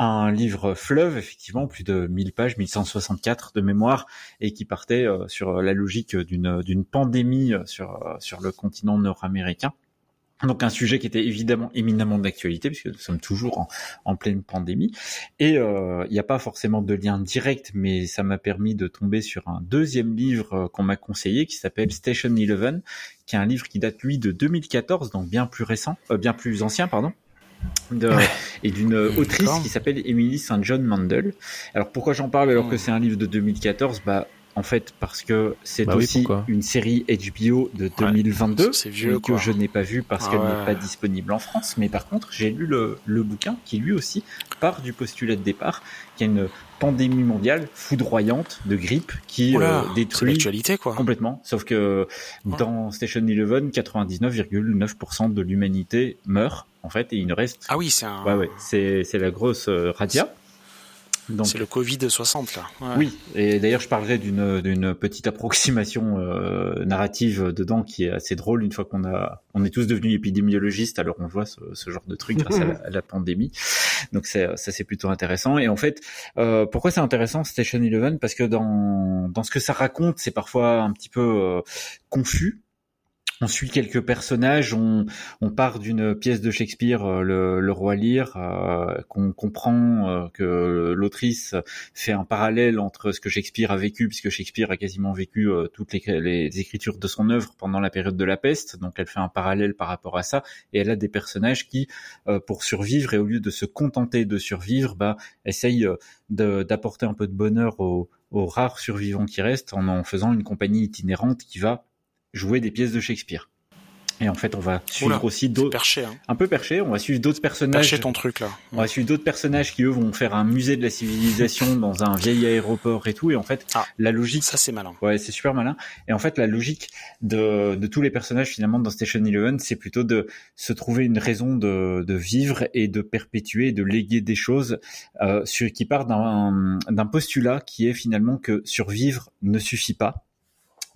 Un livre fleuve, effectivement, plus de 1000 pages, 1164 de mémoire, et qui partait euh, sur la logique d'une d'une pandémie euh, sur, euh, sur le continent nord-américain. Donc un sujet qui était évidemment éminemment d'actualité puisque nous sommes toujours en, en pleine pandémie et il n'y a pas forcément de lien direct mais ça m'a permis de tomber sur un deuxième livre qu'on m'a conseillé qui s'appelle Station Eleven qui est un livre qui date lui de 2014 donc bien plus récent euh, bien plus ancien pardon de- et d'une autrice qui s'appelle Emily St. John Mandel. Alors pourquoi j'en parle alors que c'est un livre de 2014 Bah en fait parce que c'est Bah aussi une série HBO de 2022 c'est vieux, que quoi. je n'ai pas vu parce Ah qu'elle ouais. n'est pas disponible en France. Mais par contre, j'ai lu le, le bouquin qui lui aussi part du postulat de départ qu'il y a une pandémie mondiale foudroyante de grippe qui Oula, euh, détruit l'actualité, quoi. complètement. Sauf que dans Station Eleven, 99,9% de l'humanité meurt en fait et il ne reste. Ah oui, c'est un. Ouais ouais, c'est c'est la grosse euh, radia. Donc C'est le Covid 60 là. Ouais. oui, et d'ailleurs je parlerai d'une d'une petite approximation euh, narrative dedans qui est assez drôle une fois qu'on a on est tous devenus épidémiologistes alors on voit ce, ce genre de truc grâce à la, (laughs) à la pandémie. Donc c'est- ça c'est plutôt intéressant et en fait euh, pourquoi c'est intéressant Station Eleven? Parce que dans dans ce que ça raconte c'est parfois un petit peu euh, confus. On suit quelques personnages, on, on part d'une pièce de Shakespeare, euh, le, roi Lear, euh, qu'on comprend euh, que l'autrice fait un parallèle entre ce que Shakespeare a vécu, puisque Shakespeare a quasiment vécu euh, toutes les, écritures de son œuvre pendant la période de la peste, donc elle fait un parallèle par rapport à ça, et elle a des personnages qui, pour survivre, et au lieu de se contenter de survivre, bah, essayent d'apporter un peu de bonheur aux, aux rares survivants qui restent en en faisant une compagnie itinérante qui va jouer des pièces de Shakespeare. Et en fait, on va suivre Oula, aussi d'autres, perché, hein. un peu perché, on va suivre d'autres personnages. Perché ton truc là. On va suivre d'autres personnages qui eux vont faire un musée de la civilisation (laughs) dans un vieil aéroport et tout. Et en fait, Ah. la logique, Ça c'est malin. ouais, c'est super malin. Et en fait, la logique de, de tous les personnages finalement dans Station Eleven, c'est plutôt de se trouver une raison de, de vivre et de perpétuer, de léguer des choses euh, sur, qui part d'un d'un postulat qui est finalement que survivre ne suffit pas.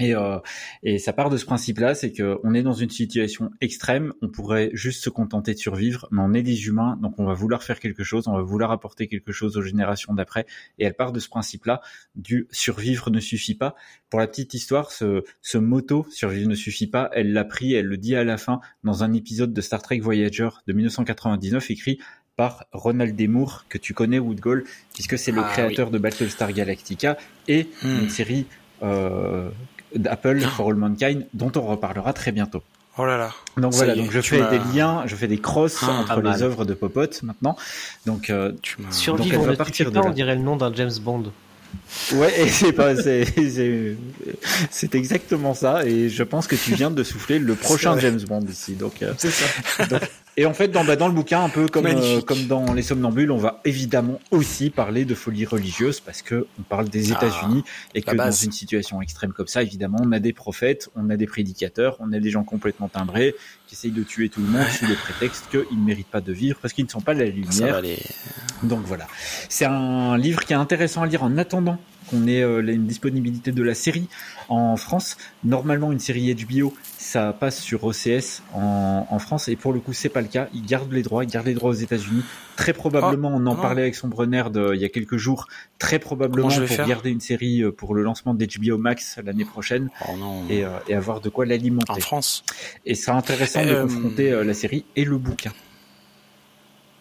Et, euh, et ça part de ce principe-là, c'est que on est dans une situation extrême, on pourrait juste se contenter de survivre, mais on est des humains, donc on va vouloir faire quelque chose, on va vouloir apporter quelque chose aux générations d'après, et elle part de ce principe-là, du survivre ne suffit pas. Pour la petite histoire, ce, ce motto survivre ne suffit pas, elle l'a pris, elle le dit à la fin dans un épisode de Star Trek Voyager de 1999, écrit par Ronald D. Moore, que tu connais, Woodgall, puisque c'est le Ah, créateur de Battlestar Galactica, et Hmm. une série euh, d'Apple For All Mankind dont on reparlera très bientôt. Oh là là. Donc voilà, est, donc je fais des liens, je fais des crosses Ah, entre les œuvres de Popote maintenant. Donc euh, Tu m'as. Survivre elle va partir de là. on dirait le nom d'un James Bond. Ouais, c'est pas, c'est, exactement ça. Et je pense que tu viens de souffler le prochain James Bond ici. Donc, euh, C'est ça. donc- et en fait, dans, bah, dans le bouquin, un peu comme, euh, comme dans Les Somnambules, on va évidemment aussi parler de folie religieuse parce que on parle des Ah, États-Unis et que dans une situation extrême comme ça, évidemment, on a des prophètes, on a des prédicateurs, on a des gens complètement timbrés qui essayent de tuer tout le monde sous le prétexte qu'ils ne méritent pas de vivre parce qu'ils ne sont pas la Ça lumière. va aller. Donc voilà, c'est un livre qui est intéressant à lire en attendant qu'on ait euh, une disponibilité de la série en France. Normalement, une série HBO, ça passe sur OCS en, en France et pour le coup, c'est pas le cas. Ils gardent les droits, ils gardent les droits aux États-Unis. Très probablement, on en oh. parlait avec son Nerd euh, il y a quelques jours. Très probablement Comment je vais pour garder une série euh, pour le lancement d'HBO Max l'année prochaine Oh non. et, euh, et avoir de quoi l'alimenter. En France. Et c'est intéressant de confronter la série et le bouquin.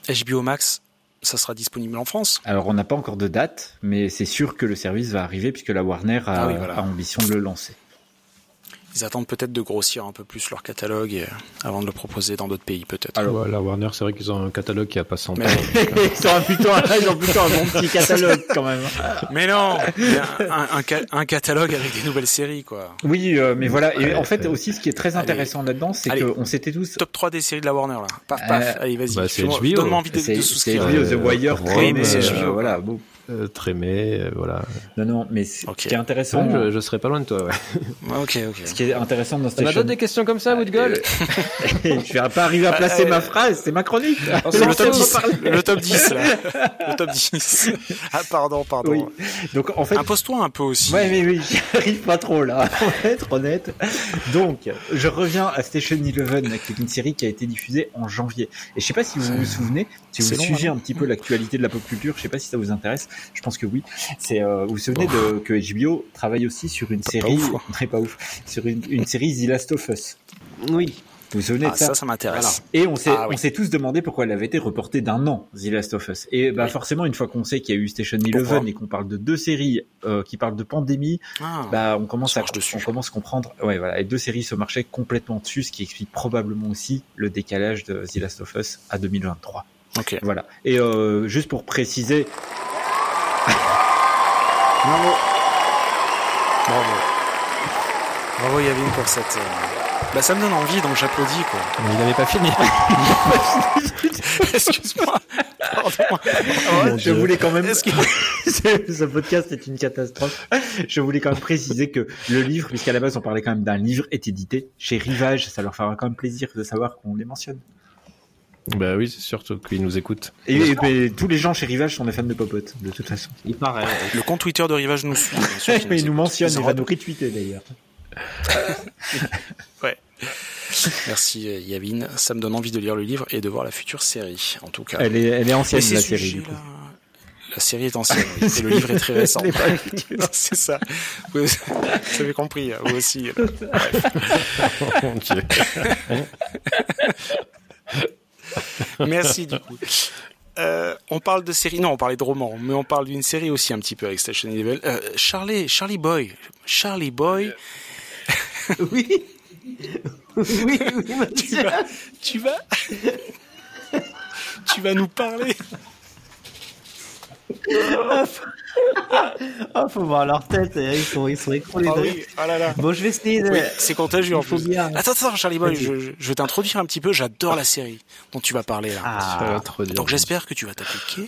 HBO Max, ça sera disponible en France. Alors, on n'a pas encore de date, mais c'est sûr que le service va arriver puisque la Warner a, Ah oui, voilà. a ambition de le lancer. Ils attendent peut-être de grossir un peu plus leur catalogue euh, avant de le proposer dans d'autres pays, peut-être. Alors, la Warner, c'est vrai qu'ils ont un catalogue qui a pas 100 ans. Mais- (laughs) ils, ont plutôt un, ils ont plutôt un bon petit catalogue quand même. Mais non Il y a un, un un catalogue avec des nouvelles séries, quoi. Oui, euh, mais voilà. Et en fait, aussi, ce qui est très Allez. intéressant là-dedans, c'est Allez. qu'on s'était tous. Top 3 des séries de la Warner, là. Paf, paf. Euh, Allez, vas-y. bah, c'est. Donne-moi envie de, C'est de c'est souscrire. HBO, The Euh, Wire, c'est euh, HBO. voilà. bon. Euh, Trémé, euh, voilà. Non, non, mais ce Ok. qui est intéressant, Ouais, je, je serais pas loin de toi, ouais. Ok, ok. ce qui est intéressant dans Station, donné des questions comme ça, Woodgall (laughs) je vais pas arriver à placer Euh, ma phrase, c'est ma chronique. C'est le top 10. Le top 10, là. Le top 10. (laughs) Ah, pardon, pardon. Oui. Donc en fait, Impose-toi un peu aussi. Ouais, mais oui, (laughs) j'y arrive pas trop là, pour être honnête. Donc, je reviens à Station Eleven, qui est une série qui a été diffusée en janvier. Et je sais pas si vous vous souvenez, si C'est vous suivez hein. un petit peu l'actualité de la pop culture, je sais pas si ça vous intéresse. Je pense que oui. C'est, euh, vous vous souvenez de, que HBO travaille aussi sur une série, ouf, quoi. (laughs) très pas ouf, sur une, une série The Last of Us. Oui. Vous vous souvenez Ah, de ça ça, ça m'intéresse. et on s'est, Ah oui. on s'est tous demandé pourquoi elle avait été reportée d'un an, The Last of Us. Et bah Oui. forcément, une fois qu'on sait qu'il y a eu Station Pourquoi Eleven et qu'on parle de deux séries euh, qui parlent de pandémie, Ah. bah on commence se à marche dessus. on commence à comprendre. Ouais, voilà. Et deux séries se marchaient complètement dessus, ce qui explique probablement aussi le décalage de The Last of Us à 2023. Ok. Voilà. Et euh, juste pour préciser, Bravo. Bravo. Bravo Yavin pour cette. euh, Bah ça me donne envie donc j'applaudis quoi. Il n'avait pas fini. (laughs) Excuse-moi. Mon je voulais quand même. Est-ce que- ce (laughs) ce podcast est une catastrophe. Je voulais quand même préciser que le livre, puisqu'à la base on parlait quand même d'un livre, est édité chez Rivage. Ça leur fera quand même plaisir de savoir qu'on les mentionne. Bah oui, c'est sûr qu'ils nous écoutent. Et, et tous les gens chez Rivage sont des fans de Popote, de toute façon. Il paraît. Le compte Twitter de Rivage nous suit. sûr, (laughs) Mais il nous mentionne, il va nous retweeter d'ailleurs. (laughs) Merci euh, Yavin, ça me donne envie de lire le livre et de voir la future série, en tout cas. Elle est, elle est ancienne la série du coup. sujets-là, La série est ancienne, oui, et le livre est très (laughs) récent. C'est ça. Vous, vous avez compris, vous aussi. Bref. Mon Dieu. (laughs) Merci du coup. Euh, on parle de série, non, on parlait de roman, mais on parle d'une série aussi un petit peu avec Station Eleven. Euh, Charlie, Charlie Boy, Charlie Boy, (laughs) Oui. oui, oui, (laughs) tu vas, tu vas, tu vas nous parler. Ah, faut voir leur tête, eh, ils sont, ils sont écroulés. Ah oui, ah là là. Bon, je vais essayer de... Oui, c'est contagieux en plus. bien. Attends, attends, Charlie Boy, je, je- je vais t'introduire un petit peu. J'adore la série dont tu vas parler là. Ah. Donc j'espère que tu vas t'appliquer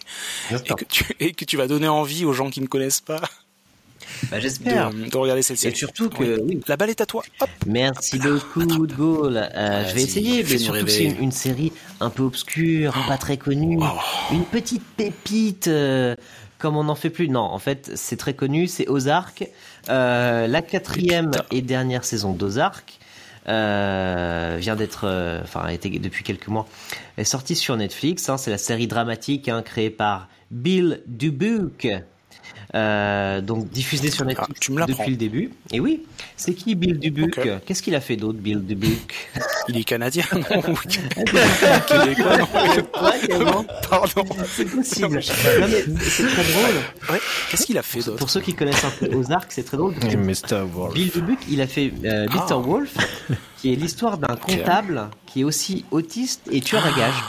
et que, tu, et que tu vas donner envie aux gens qui ne connaissent pas Bah, j'espère. de, de regarder cette Et série. surtout que, oui. La balle est à toi. Hop. Merci beaucoup, de Gaulle. Euh, je vais essayer, mais surtout c'est une, une série un peu obscure, pas très connue, Oh. une petite pépite, euh, comme on n'en fait plus. Non, en fait, c'est très connu, c'est Ozark, euh, la quatrième et dernière saison d'Ozark. Euh, vient d'être, euh, enfin, a été depuis quelques mois, est sortie sur Netflix. hein, c'est la série dramatique hein, créée par Bill Dubuque, euh, donc diffusée sur Netflix Ah, tu me l'apprends. depuis le début. Et oui, c'est qui Bill Dubuque Ok. Qu'est-ce qu'il a fait d'autre, Bill Dubuque (laughs) Il est canadien. (laughs) Pardon. C'est possible. Non, mais c'est très drôle. Ouais. Qu'est-ce qu'il a fait d'autre Pour ceux qui connaissent un peu Ozark, c'est très drôle. Mr. Wolf. Bill Dubuque, il a fait euh, Mr. Ah. Wolf, qui est l'histoire d'un comptable qui est aussi autiste et tueur à gages,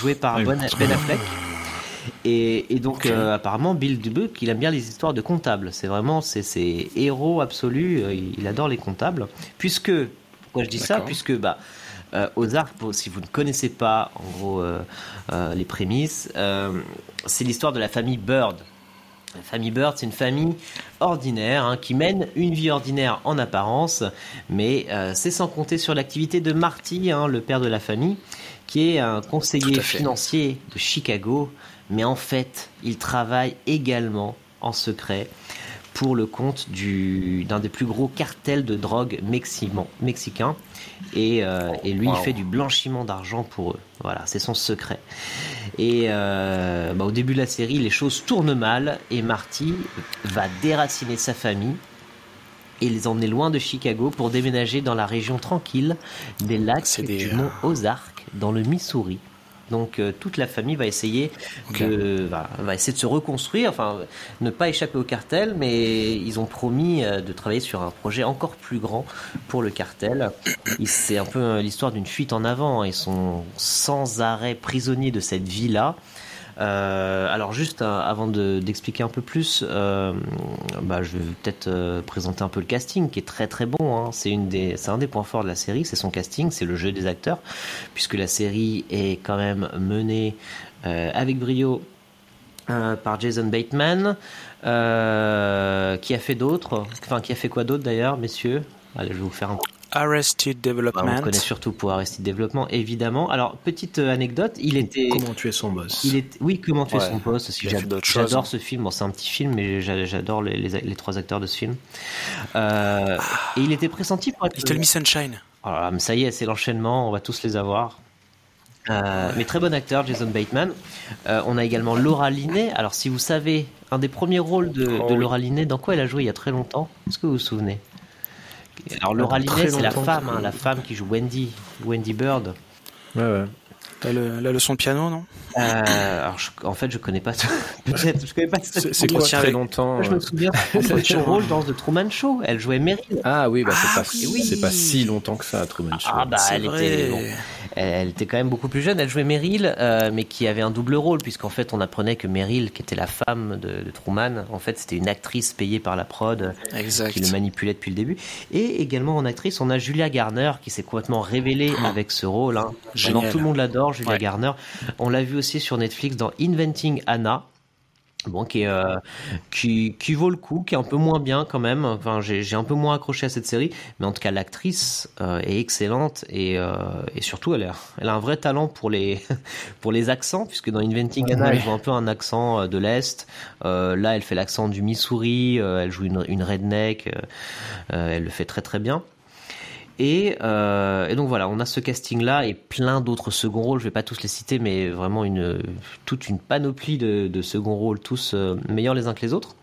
joué par Ben Ben Affleck. Et, et donc euh, apparemment Bill Dubuc, il aime bien les histoires de comptables. C'est vraiment c'est ses héros absolus. euh, Il, adore les comptables. Puisque pourquoi je dis ça. Puisque bah euh, Ozark, si vous ne connaissez pas en gros euh, euh, les prémices, c'est l'histoire de la famille Bird. La famille Bird, c'est une famille ordinaire hein, qui mène une vie ordinaire en apparence, mais c'est sans compter sur l'activité de Marty, hein, le père de la famille, qui est un conseiller financier de Chicago, mais en fait, il travaille également en secret pour le compte du- d'un des plus gros cartels de drogue mexicain. Et, euh, et lui, Wow. il fait du blanchiment d'argent pour eux. Voilà, c'est son secret. Et euh, bah, au début de la série, les choses tournent mal et Marty va déraciner sa famille et les emmener loin de Chicago pour déménager dans la région tranquille des lacs des- du mont Ozark dans le Missouri. Donc euh, toute la famille va essayer de va, va essayer de se reconstruire, enfin ne pas échapper au cartel, mais ils ont promis euh, de travailler sur un projet encore plus grand pour le cartel. C'est un peu euh, l'histoire d'une fuite en avant. Ils sont sans arrêt prisonniers de cette vie-là. Euh, alors juste euh, avant de- d'expliquer un peu plus, euh, bah, je vais peut-être présenter un peu le casting qui est très très bon. hein. C'est un des points forts de la série, c'est son casting, c'est le jeu des acteurs, puisque la série est quand même menée avec brio par Jason Bateman, qui a fait d'autres, enfin qui a fait quoi d'autre d'ailleurs, messieurs? Je vais vous faire un Arrested bah, on Development. le connaît surtout pour Arrested Development, évidemment. Alors, petite euh, anecdote, il était... Comment tuer son boss? Il est, oui, comment tuer Ouais. son aussi. Choses, J'adore ce film. Bon, c'est un petit film, mais j'a- j'adore les, les, les trois acteurs de ce film. Euh, et il était pressenti pour être. Little Miss Sunshine. Oh mais ça y est, c'est l'enchaînement. On va tous les avoir. Euh, mais très bon acteur, Jason Bateman. Euh, on a également Laura Linney. Alors, si vous savez, un des premiers rôles de, Oh de. Laura Linney, dans quoi elle a joué il y a très longtemps? Est-ce que vous vous souvenez? Alors, Laura Linney, c'est la femme, hein, la femme qui joue Wendy, Wendy Bird. Ouais, ouais. La, le- la leçon de piano, non? Euh, alors, je- en fait, je connais pas. (laughs) Peut-être, je connais pas. C'est- quoi Très longtemps. Je me euh, souviens de son rôle dans The Truman Show. Elle jouait Meryl. Ah oui, bah c'est Ah pas, oui. pas si longtemps que ça, Truman Show. Ah bah elle vrai. était, bon, elle, était quand même beaucoup plus jeune. Elle jouait Meryl, euh, mais qui avait un double rôle puisqu'en fait on apprenait que Meryl, qui était la femme de, de Truman, en fait c'était une actrice payée par la prod Exact. qui le manipulait depuis le début. Et également en actrice, on a Julia Garner qui s'est complètement révélée avec ce rôle. Hein. Génial. Maintenant, tout le monde l'adore, Julia Ouais. Garner. On l'a vu aussi sur Netflix dans Inventing Anna. Bon, qui, est, euh, qui, qui vaut le coup, qui est un peu moins bien quand même. Enfin, j'ai un peu moins accroché à cette série, mais en tout cas, l'actrice euh, est excellente et, euh, et surtout, elle a, elle a un vrai talent pour les, (laughs) pour les accents, puisque dans Inventing Anna, elle joue un peu un accent de l'Est. Euh, là, elle fait l'accent du Missouri, euh, elle joue une, une redneck, elle le fait très très bien. Et, euh, et donc voilà, on a ce casting-là et plein d'autres seconds rôles. Je vais pas tous les citer, mais vraiment une toute une panoplie de, de seconds rôles, tous euh, meilleurs les uns que les autres.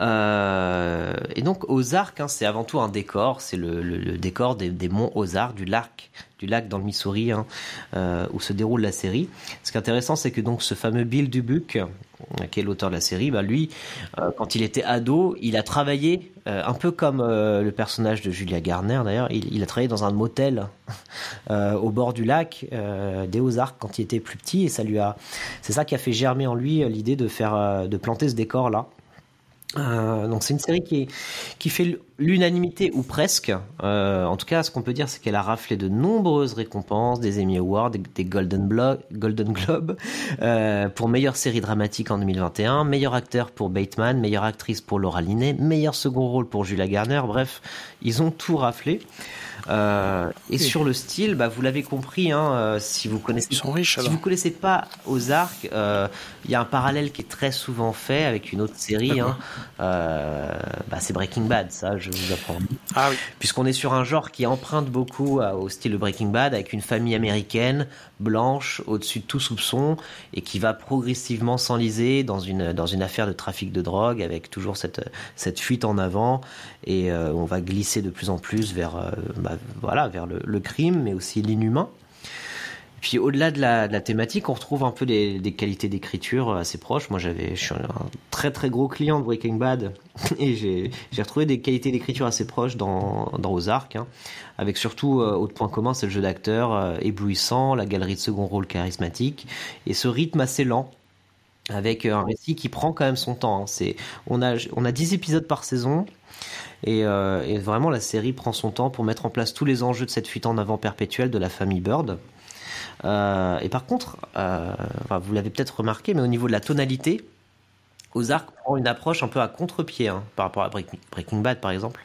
Euh, et donc Ozark, hein, c'est avant tout un décor. C'est le, décor des, monts Ozark, du lac, du lac dans le Missouri, hein, euh, où se déroule la série. Ce qui est intéressant, c'est que donc ce fameux Bill Dubuc, euh, qui est l'auteur de la série, bah lui, quand il était ado, il a travaillé un peu comme le personnage de Julia Garner d'ailleurs. Il, a travaillé dans un motel (laughs) au bord du lac des Ozarks quand il était plus petit, et ça lui a, c'est ça qui a fait germer en lui l'idée de faire, de planter ce décor là. Euh, donc c'est une série qui, qui fait l'unanimité ou presque. Euh, en tout cas, ce qu'on peut dire, c'est qu'elle a raflé de nombreuses récompenses, des Emmy Awards, des, Golden, Golden Globe, euh, pour meilleure série dramatique en 2021, meilleur acteur pour Bateman, meilleure actrice pour Laura Linney, meilleur second rôle pour Julia Garner. Bref, ils ont tout raflé. Euh, et sur le style, bah, vous l'avez compris, hein, euh, si vous connaissez, Ils sont riches, si vous connaissez pas Ozark, euh, il y a un parallèle qui est très souvent fait avec une autre série. Hein, bah, c'est Breaking Bad, ça, je vous apprends. Ah oui. Puisqu'on est sur un genre qui emprunte beaucoup au style de Breaking Bad, avec une famille américaine blanche au-dessus de tout soupçon et qui va progressivement s'enliser dans une affaire de trafic de drogue, avec toujours cette cette fuite en avant et euh, on va glisser de plus en plus vers euh, bah, voilà vers le, le crime, mais aussi l'inhumain. Puis au-delà de la, thématique, on retrouve un peu des, qualités d'écriture assez proches. Moi, j'avais, je suis un très très gros client de Breaking Bad (laughs) et j'ai, retrouvé des qualités d'écriture assez proches dans, dans Ozark, hein, avec surtout euh, autre point commun, c'est le jeu d'acteur euh, éblouissant, la galerie de second rôle charismatique et ce rythme assez lent. avec un récit qui prend quand même son temps. Hein. On a, on a 10 épisodes par saison. Euh, et, vraiment, la série prend son temps pour mettre en place tous les enjeux de cette fuite en avant perpétuelle de la famille Bird. Euh, et par contre, euh, vous l'avez peut-être remarqué, mais au niveau de la tonalité, Ozark prend une approche un peu à contre-pied hein, par rapport à Breaking Bad, par exemple,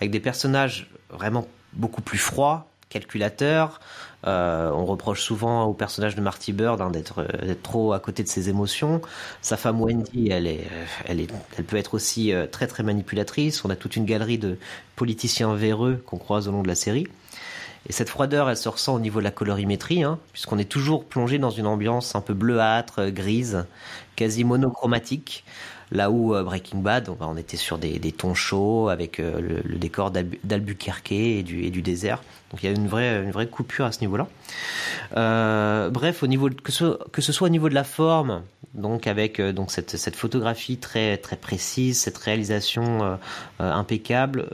avec des personnages vraiment beaucoup plus froids, calculateurs, euh, on reproche souvent au personnage de Marty Bird hein, d'être trop à côté de ses émotions. Sa femme Wendy, elle est, elle est, elle peut être aussi très très manipulatrice. On a toute une galerie de politiciens véreux qu'on croise au long de la série. Et cette froideur, elle se ressent au niveau de la colorimétrie, hein, puisqu'on est toujours plongé dans une ambiance un peu bleuâtre, grise, quasi monochromatique. Là où euh, Breaking Bad, on, était sur des, tons chauds avec euh, le, décor d'Albuquerque et du, désert. Donc il y a une vraie, coupure à ce niveau-là. Euh, bref, que, ce, soit au niveau de la forme, donc avec cette, photographie très précise, cette réalisation impeccable,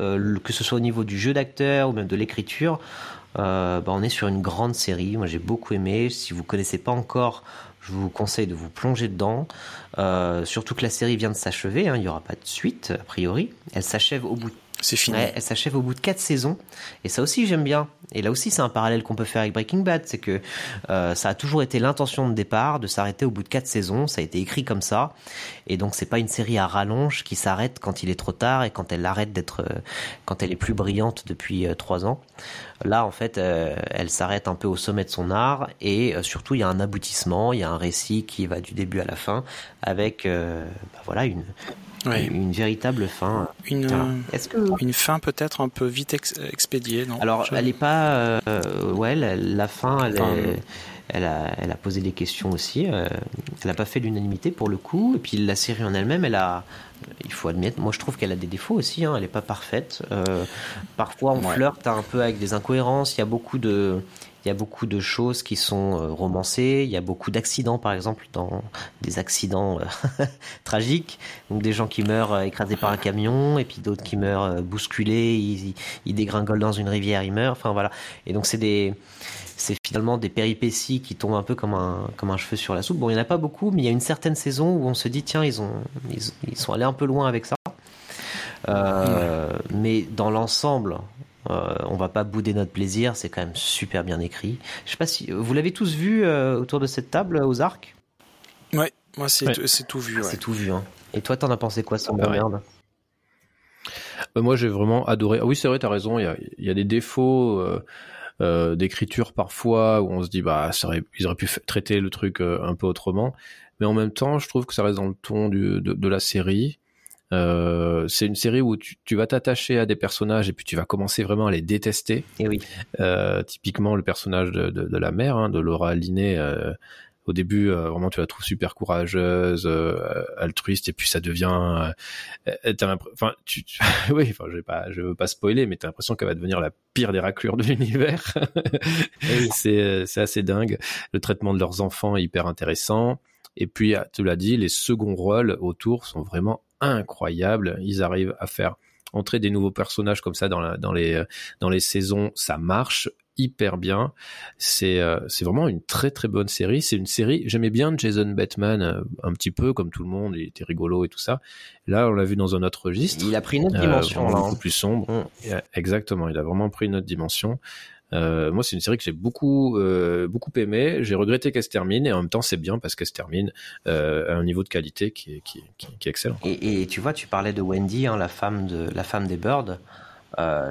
que ce soit au niveau du jeu d'acteur ou même de l'écriture, bah, on est sur une grande série. Moi j'ai beaucoup aimé. Si vous connaissez pas encore je vous conseille de vous plonger dedans. Euh, surtout que la série vient de s'achever, hein, il n'y aura pas de suite a priori. Elle s'achève au bout. C'est fini. elle s'achève au bout de quatre saisons. Et ça aussi j'aime bien. Et là aussi c'est un parallèle qu'on peut faire avec Breaking Bad, c'est que euh, ça a toujours été l'intention de départ de s'arrêter au bout de quatre saisons. Ça a été écrit comme ça. Et donc c'est pas une série à rallonge qui s'arrête quand il est trop tard et quand elle arrête d'être, euh, quand elle est plus brillante depuis trois ans. Là, en fait, elle s'arrête un peu au sommet de son art et surtout, il y a un aboutissement, il y a un récit qui va du début à la fin avec euh, bah voilà une, une véritable fin. Une, Est-ce que une fin peut-être un peu vite expédiée, non? Alors, elle n'est pas. Euh, ouais, la, fin, elle, elle, a, elle a posé des questions aussi. Euh, elle n'a pas fait l'unanimité pour le coup. Et puis la série en elle-même, elle a. Il faut admettre, moi je trouve qu'elle a des défauts aussi. Hein, elle n'est pas parfaite. parfois, on flirte un peu avec des incohérences. Il y a beaucoup de il y a beaucoup de choses qui sont euh, romancées. Il y a beaucoup d'accidents, par exemple, dans des accidents euh, (laughs) tragiques. Donc des gens qui meurent euh, écrasés par un camion, et puis d'autres qui meurent bousculés. Ils, ils, dégringolent dans une rivière, ils meurent. Enfin voilà. Et donc c'est des c'est finalement des péripéties qui tombent un peu comme un, comme un cheveu sur la soupe. Bon, il n'y en a pas beaucoup, mais il y a une certaine saison où on se dit, tiens, ils, ont, ils, sont allés un peu loin avec ça. mais dans l'ensemble, euh, on va pas bouder notre plaisir, c'est quand même super bien écrit. Je sais pas si vous l'avez tous vu euh, autour de cette table aux arcs? Ouais, moi c'est tout vu. C'est tout vu. Hein. Et toi, t'en as pensé quoi, sans merde? Euh, Moi, j'ai vraiment adoré. Ah oui, c'est vrai, t'as raison. Il y a, des défauts. d'écriture parfois où on se dit bah ils auraient pu traiter le truc un peu autrement mais en même temps je trouve que ça reste dans le ton de, la série euh, c'est une série où tu, tu vas t'attacher à des personnages et puis tu vas commencer vraiment à les détester. Et oui. Euh, typiquement le personnage de, de, de la mère, hein, de Laura Linney. Euh, au début, euh, vraiment, tu la trouves super courageuse, euh, altruiste, et puis ça devient. enfin, tu, (laughs) oui, enfin, je vais pas, je veux pas spoiler, mais t'as l'impression qu'elle va devenir la pire des raclures de (laughs) l'univers. c'est, c'est assez dingue. Le traitement de leurs enfants est hyper intéressant. Et puis, tu l'as dit, les seconds rôles autour sont vraiment incroyable. Ils arrivent à faire entrer des nouveaux personnages comme ça dans, la, dans, les, dans les saisons. Ça marche hyper bien. C'est euh, c'est vraiment une très très bonne série. C'est une série. J'aimais bien Jason Bateman euh, un petit peu comme tout le monde. Il était rigolo et tout ça. Là, on l'a vu dans un autre registre. Il a pris une autre dimension, euh, beaucoup plus sombre. Mm. Exactement. Il a vraiment pris une autre dimension. Euh, moi, c'est une série que j'ai beaucoup euh, beaucoup aimé. J'ai regretté qu'elle se termine et en même temps, c'est bien parce qu'elle se termine euh, à un niveau de qualité qui est, qui, qui, qui est excellent. Et, et, tu vois, tu parlais de Wendy, hein, la femme de la femme des Birds.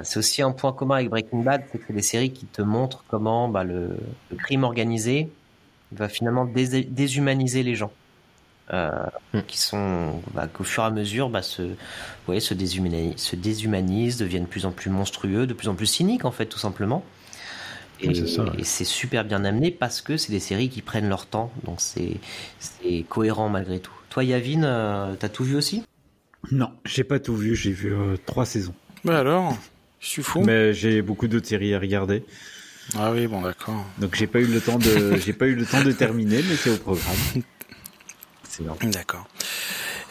C'est aussi un point commun avec Breaking Bad, c'est que c'est des séries qui te montrent comment bah, le, le, crime organisé va finalement déshumaniser les gens. Euh, mm. qui sont bah, qu'au fur et à mesure bah, se, voyez, se, déshumanisent, se déshumanisent, deviennent de plus en plus monstrueux, de plus en plus cyniques en fait tout simplement. Et, c'est super bien amené parce que c'est des séries qui prennent leur temps, donc c'est cohérent malgré tout. Toi, Yavin, euh, t'as tout vu aussi? Non, j'ai pas tout vu, j'ai vu euh, trois saisons. Mais alors, je suis fou. Mais j'ai beaucoup d'autres séries à regarder. Ah oui, bon d'accord. Donc j'ai pas eu le temps de, (laughs) j'ai pas eu le temps de terminer, mais c'est au programme. C'est D'accord.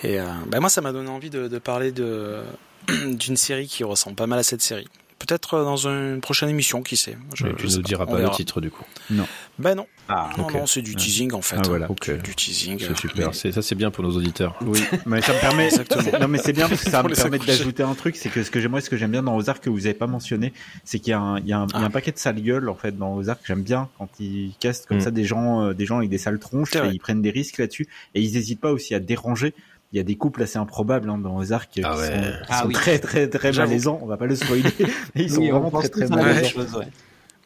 Et euh, bah moi, ça m'a donné envie de, de parler de (clears throat) d'une série qui ressemble pas mal à cette série peut-être dans une prochaine émission, qui sait. Je, tu ne nous diras pas le titre du coup. Non. Ben non. Ah, non, non, c'est du teasing en fait. Ah, voilà. Du, du teasing. C'est super. Mais... Ça, c'est bien pour nos auditeurs. Oui, mais ça me permet. non, mais c'est bien parce que ça me permet d'ajouter un truc. C'est que ce que j'aime, ce que j'aime bien dans Ozark que vous n'avez pas mentionné, c'est qu'il y a un, il y a un, ah. il y a un paquet de sales gueules en fait dans Ozark. J'aime bien quand ils castent comme mm. ça des gens, des gens avec des sales tronches et ils prennent des risques là-dessus et ils n'hésitent pas aussi à déranger il y a des couples assez improbables hein, dans Ozark qui, ah ouais. sont, qui ah sont oui. très très très malaisants. On va pas le spoiler. (laughs) ils sont oui, vraiment très très malaisants. Ouais.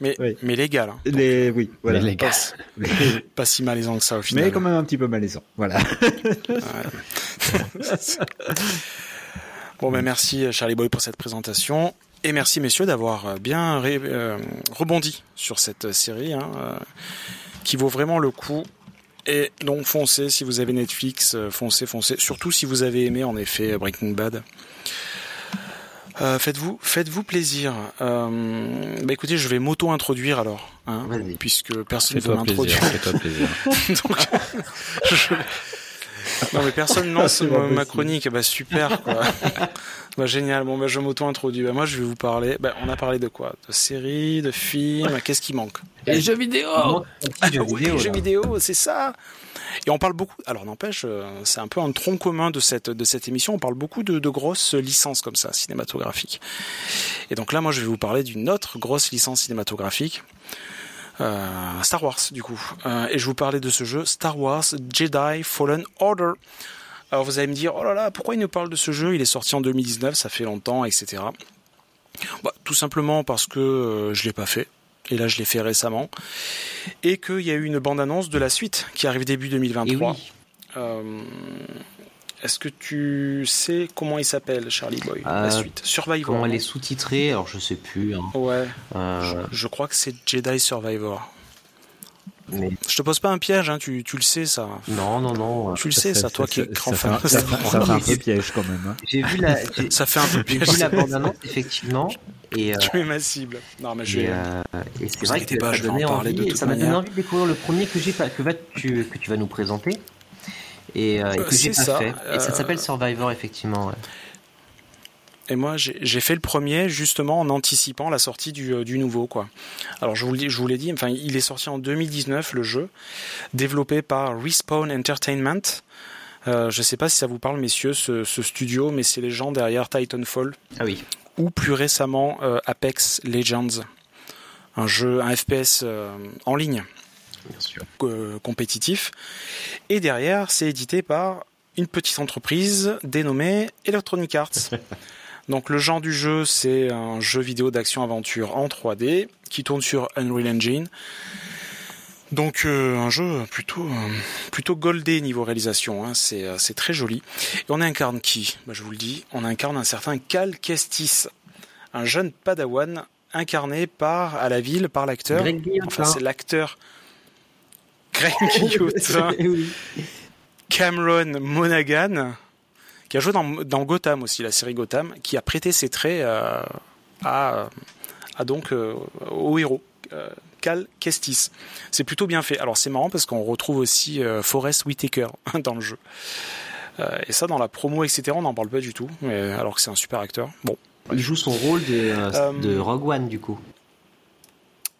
Mais, oui. mais légal. Hein. Les, oui, voilà. Les pas, (laughs) pas si malaisant que ça au final. Mais quand même un petit peu malaisant. Voilà. (laughs) bon, ben merci Charlie Boy pour cette présentation. Et merci messieurs d'avoir bien ré, euh, rebondi sur cette série hein, euh, qui vaut vraiment le coup. Et donc foncez si vous avez Netflix, foncez, foncez. Surtout si vous avez aimé en effet Breaking Bad. Euh, faites-vous, faites-vous plaisir. Euh, bah écoutez, je vais m'auto-introduire alors, hein, puisque personne ne veut m'introduire. Fais-toi plaisir. (laughs) Donc, je... Non mais personne (laughs) lance ma, ma chronique, bah super quoi. (laughs) bah génial. Bon bah je m'auto-introduis. Bah moi je vais vous parler. Bah on a parlé de quoi? De séries, de films. Qu'est-ce qui manque? Les jeux vidéo. Ah, jeux vidéo, les jeux vidéo, c'est ça. Et on parle beaucoup. Alors n'empêche, c'est un peu un tronc commun de cette de cette émission. On parle beaucoup de, de grosses licences comme ça cinématographiques. Et donc là, moi, je vais vous parler d'une autre grosse licence cinématographique. Euh, Star Wars du coup. Euh, et je vous parlais de ce jeu Star Wars Jedi Fallen Order. Alors vous allez me dire, oh là là, pourquoi il nous parle de ce jeu? Il est sorti en 2019, ça fait longtemps, etc. Bah, tout simplement parce que euh, je l'ai pas fait. Et là, je l'ai fait récemment. Et qu'il y a eu une bande-annonce de la suite qui arrive début 2023. Oui. Est-ce que tu sais comment il s'appelle, Charlie Boy, euh, la suite? Survivor. Comment elle est sous-titrée? Alors, je sais plus. Hein. Ouais. Euh... Je, je, crois que c'est Jedi Survivor. Mais... Je te pose pas un piège, hein, tu, tu le sais ça. Non, non, non. Tu le sais, ça, toi qui es grand fan. Ça, ça, fait un peu piège quand même. Hein. J'ai vu la. (laughs) Ça fait un peu piège. J'ai vu la bande-annonce, effectivement. Et, euh, tu es ma cible. Non, mais je. Et, euh, et c'est vrai que pas, ça donnait envie. De ça m'a donné envie de découvrir le premier que j'ai que, va, tu, que tu vas nous présenter et, euh, et que j'ai pas ça. fait. Et ça s'appelle Survivor effectivement. Ouais. Et moi, j'ai fait le premier justement en anticipant la sortie du, du nouveau, quoi. Alors, je vous, je vous l'ai dit, enfin, il est sorti en 2019, le jeu, développé par Respawn Entertainment. Euh, je sais pas si ça vous parle, messieurs, ce, ce studio, mais c'est les gens derrière Titanfall. Ah oui. Ou plus récemment euh, Apex Legends, un jeu, un FPS euh, en ligne, Bien sûr. compétitif. Et derrière, c'est édité par une petite entreprise dénommée Electronic Arts. (laughs) Donc le genre du jeu, c'est un jeu vidéo d'action-aventure en 3D qui tourne sur Unreal Engine. Donc euh, un jeu plutôt euh, plutôt goldé niveau réalisation, hein. c'est euh, c'est très joli. Et on incarne qui? Bah, Je vous le dis, on incarne un certain Cal Kestis, un jeune Padawan incarné par à la ville par l'acteur. Enfin c'est l'acteur (laughs) Cameron Monaghan qui a joué dans, dans, Gotham aussi, la série Gotham, qui a prêté ses traits euh, à, à, donc euh, au héros. Euh, Cal Kestis. C'est plutôt bien fait. Alors c'est marrant parce qu'on retrouve aussi euh, Forrest Whitaker (laughs) dans le jeu. et ça, dans la promo, etc., on n'en parle pas du tout, mais, alors que c'est un super acteur. Bon. Il joue son rôle de, de Rogue One, du coup.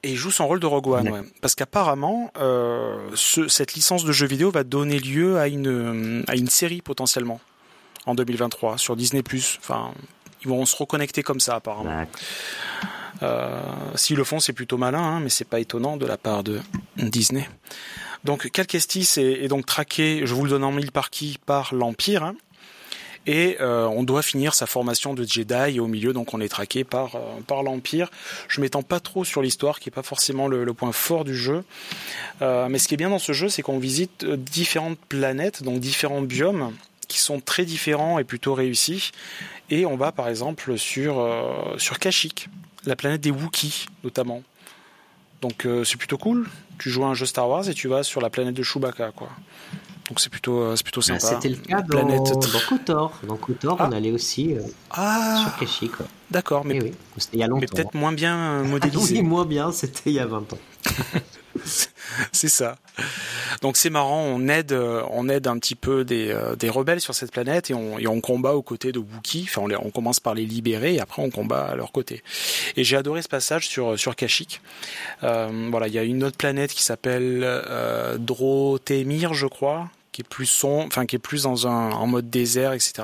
Et il joue son rôle de Rogue One, ouais. parce qu'apparemment, euh, ce, cette licence de jeu vidéo va donner lieu à une, à une série potentiellement en 2023 sur Disney+. Enfin, ils vont se reconnecter comme ça apparemment. Euh, S'ils le font, c'est plutôt malin, hein, mais c'est pas étonnant de la part de Disney. Donc, Cal Kestis est, est, donc traqué, je vous le donne en mille par qui, par l'Empire. Hein, et euh, on doit finir sa formation de Jedi et au milieu donc on est traqué par euh, par l'Empire. Je m'étends pas trop sur l'histoire qui est pas forcément le, point fort du jeu, euh, mais ce qui est bien dans ce jeu c'est qu'on visite différentes planètes donc différents biomes qui sont très différents et plutôt réussis et on va par exemple sur sur Kashyyyk, la planète des Wookiees notamment. Donc c'est plutôt cool. Tu joues à un jeu Star Wars et tu vas sur la planète de Chewbacca quoi. Donc c'est plutôt, c'est plutôt sympa. C'était le cas dans, planète... dans KOTOR. Dans KOTOR, ah. on allait aussi euh, ah. sur Kashyyyk. D'accord, mais, oui, il y a longtemps. mais peut-être moins bien modélisé. oui, moins bien, c'était il y a 20 ans. (laughs) c'est ça. Donc c'est marrant, on aide, on aide un petit peu des, des rebelles sur cette planète et on, et on combat aux côtés de Wookiee. Enfin, on, on, commence par les libérer et après on combat à leur côté. Et j'ai adoré ce passage sur sur Kashyyyk. voilà, il y a une autre planète qui s'appelle euh, Drotémir, je crois, qui est plus son, enfin qui est plus dans un en mode désert, etc.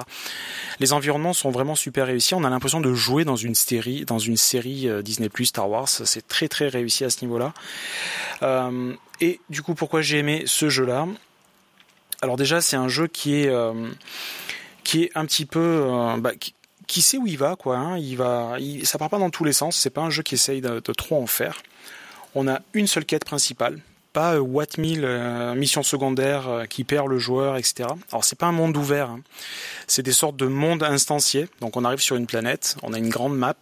Les environnements sont vraiment super réussis. On a l'impression de jouer dans une série, dans une série euh, Disney Plus Star Wars. C'est très très réussi à ce niveau-là. Euh, et du coup, pourquoi j'ai aimé ce jeu-là? Alors déjà, c'est un jeu qui est euh, qui est un petit peu bah, qui, sait où il va, quoi. Hein. Il va, ça part pas dans tous les sens. C'est pas un jeu qui essaye de trop en faire. On a une seule quête principale pas What Mill, euh, mission secondaire euh, qui perd le joueur, etc. Alors c'est pas un monde ouvert, hein. c'est des sortes de mondes instanciés. Donc on arrive sur une planète, on a une grande map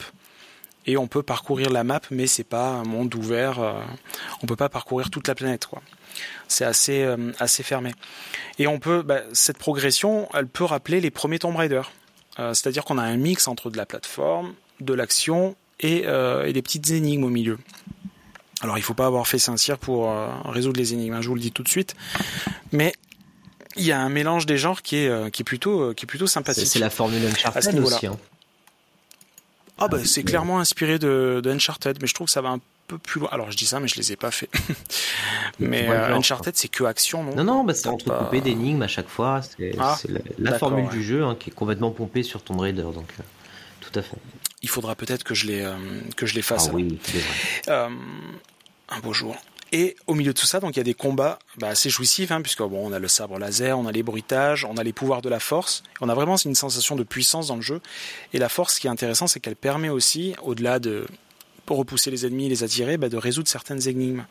et on peut parcourir la map, mais c'est pas un monde ouvert. Euh, on peut pas parcourir toute la planète, quoi. C'est assez euh, assez fermé. Et on peut bah, cette progression, elle peut rappeler les premiers Tomb Raider. Euh, C'est-à-dire qu'on a un mix entre de la plateforme, de l'action euh, et des petites énigmes au milieu. Alors il faut pas avoir fait Saint-Cyr pour euh, résoudre les énigmes, hein, je vous le dis tout de suite. Mais il y a un mélange des genres qui est, euh, qui est plutôt, qui est plutôt sympathique. C'est la formule Uncharted aussi. Hein. Ah bah c'est clairement inspiré de, de, Uncharted, mais je trouve que ça va un peu plus loin. Alors je dis ça, mais je les ai pas fait. (laughs) mais euh, Uncharted c'est que action, non? Non non, bah, c'est entrecoupé pas... d'énigmes à chaque fois. C'est ah, la, la formule ouais. du jeu hein, qui est complètement pompée sur Tomb Raider, donc euh, tout à fait. Il faudra peut-être que je les euh, que je les fasse. Ah oui, c'est vrai. Un beau. Et au milieu de tout ça, donc il y a des combats bah, assez jouissifs, hein, puisque bon, on a le sabre laser, on a les bruitages, on a les pouvoirs de la force. On a vraiment une sensation de puissance dans le jeu. Et la force, ce qui est intéressant, c'est qu'elle permet aussi, au-delà de repousser les ennemis, les attirer, bah, de résoudre certaines énigmes.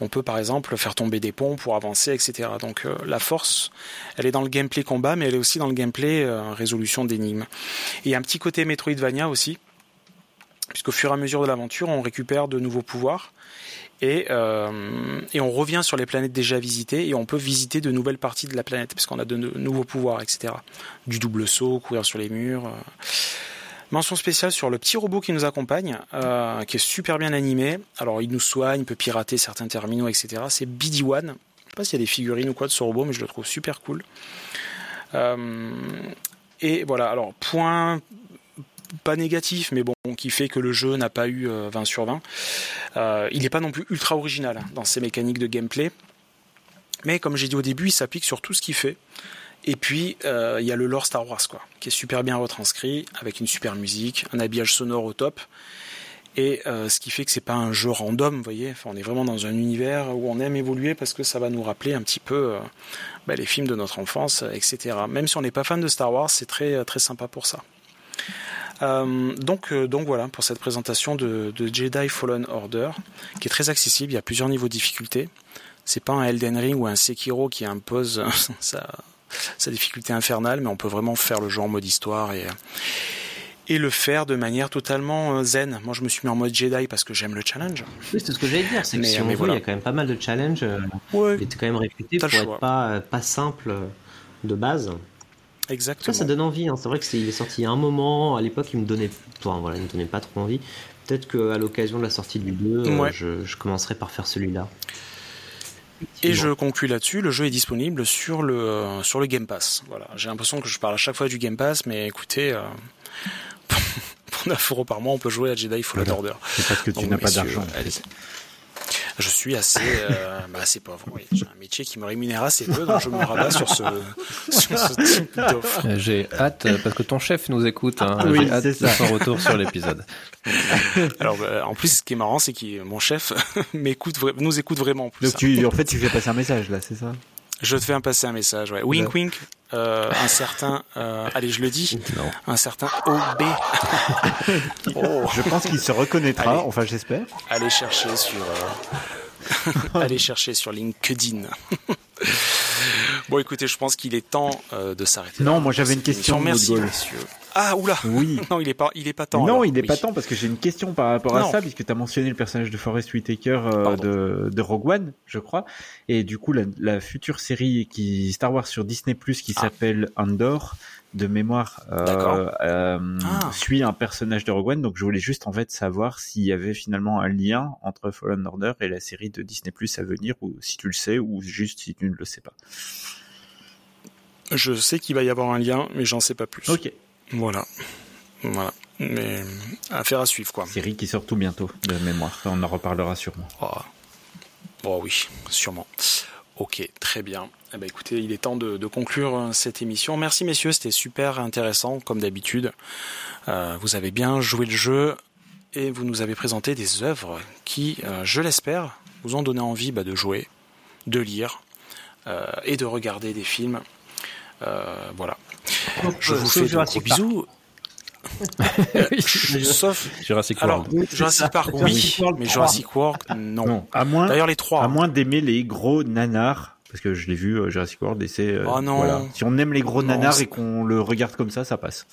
On peut par exemple faire tomber des ponts pour avancer, etc. Donc euh, la force, elle est dans le gameplay combat, mais elle est aussi dans le gameplay euh, résolution d'énigmes. Et un petit côté Metroidvania aussi, puisqu'au fur et à mesure de l'aventure, on récupère de nouveaux pouvoirs et, euh, et on revient sur les planètes déjà visitées et on peut visiter de nouvelles parties de la planète parce qu'on a de nouveaux pouvoirs, etc. Du double saut, courir sur les murs. Euh. Mention spéciale sur le petit robot qui nous accompagne, euh, qui est super bien animé. Alors il nous soigne, il peut pirater certains terminaux, etc. C'est BD One. Je sais pas s'il y a des figurines ou quoi de ce robot, mais je le trouve super cool. Et voilà, alors point pas négatif, mais bon, qui fait que le jeu n'a pas eu 20 sur 20. Euh, il n'est pas non plus ultra original dans ses mécaniques de gameplay, mais comme j'ai dit au début, il s'applique sur tout ce qu'il fait. Et puis euh, il y a le lore Star Wars, quoi, qui est super bien retranscrit, avec une super musique, un habillage sonore au top. Et euh, ce qui fait que c'est pas un jeu random, vous voyez. On est vraiment dans un univers où on aime évoluer parce que ça va nous rappeler un petit peu euh, bah, les films de notre enfance, etc. Même si on n'est pas fan de Star Wars, c'est très très sympa pour ça. Euh, donc, euh, donc voilà pour cette présentation de, de, Jedi Fallen Order, qui est très accessible. Il y a plusieurs niveaux de difficulté. C'est pas un Elden Ring ou un Sekiro qui impose (laughs) sa, sa difficulté infernale, mais on peut vraiment faire le jeu en mode histoire et et le faire de manière totalement euh, zen. Moi, je me suis mis en mode Jedi parce que j'aime le challenge. Oui, c'est ce que j'allais dire. C'est que mais, si on veut, voilà. il y a quand même pas mal de challenges. Ouais. Il était quand même réputé pour être pas, pas simple de base. Exactement. Ça, ça donne envie. Hein. C'est vrai que est, il est sorti à un moment. À l'époque, il me donnait, enfin, voilà, il me donnait pas trop envie. Peut-être qu'à l'occasion de la sortie du 2, ouais. euh, je, je, commencerai par faire celui-là. Et je conclus là-dessus. Le jeu est disponible sur le euh, sur le Game Pass. Voilà. J'ai l'impression que je parle à chaque fois du Game Pass, mais écoutez. Euh, (laughs) pour 9 euros par mois, on peut jouer à Jedi Fallen voilà. Order. C'est parce que tu n'as pas d'argent je suis assez, euh, bah, assez pauvre. Oui. J'ai un métier qui me rémunère assez peu, donc je me rabats sur ce, (laughs) sur ce type d'offre. J'ai hâte, parce que ton chef nous écoute, hein. oui, j'ai hâte de son retour sur l'épisode. (laughs) Alors, bah, en plus, ce qui est marrant, c'est que mon chef (laughs) m'écoute, nous écoute vraiment. En, plus, donc, tu, en fait, tu fais passer un message, là, c'est ça? Je te fais un passer un message, ouais. Wink wink, euh, un certain, euh, allez je le dis, non. un certain OB. (laughs) oh. Je pense qu'il se reconnaîtra, allez, enfin j'espère. Allez chercher sur, euh... (laughs) allez chercher sur LinkedIn. (laughs) bon écoutez, je pense qu'il est temps euh, de s'arrêter. Non, moi j'avais une question. Merci messieurs. Ah, oula Oui. (laughs) non, il est pas, il est pas temps. Non, alors. il est Oui. pas temps parce que j'ai une question par rapport à ça, puisque tu as mentionné le personnage de Forrest Whitaker euh, de, de Rogue One, je crois. Et du coup, la, la future série qui Star Wars sur Disney Plus qui Ah. s'appelle Andor, de mémoire, euh, euh, Ah. suit un personnage de Rogue One. Donc, je voulais juste en fait savoir s'il y avait finalement un lien entre Fallen Order et la série de Disney Plus à venir, ou si tu le sais, ou juste si tu ne le sais pas. Je sais qu'il va y avoir un lien, mais j'en sais pas plus. Ok. Voilà. Voilà. Mais affaire à suivre, quoi. Série qui sort tout bientôt, de mémoire. On en reparlera sûrement. Oh. Oh oui, sûrement. Ok, très bien. Eh ben, écoutez, il est temps de, de conclure euh, cette émission. Merci messieurs, c'était super intéressant comme d'habitude. Euh, vous avez bien joué le jeu et vous nous avez présenté des œuvres qui, euh, je l'espère, vous ont donné envie bah, de jouer, de lire euh, et de regarder des films. Euh, voilà. Je vous sauf fais de gros Jurassic Park. bisous. (laughs) Sauf Jurassic alors World. Jurassic Park, oui, Jurassic World mais. Jurassic World, non. Non, à moins, D'ailleurs, les trois. À moins d'aimer les gros nanars, parce que je l'ai vu euh, Jurassic World et c'est. euh, Oh non. voilà. Si on aime les gros Non, nanars et qu'on le regarde comme ça, ça passe.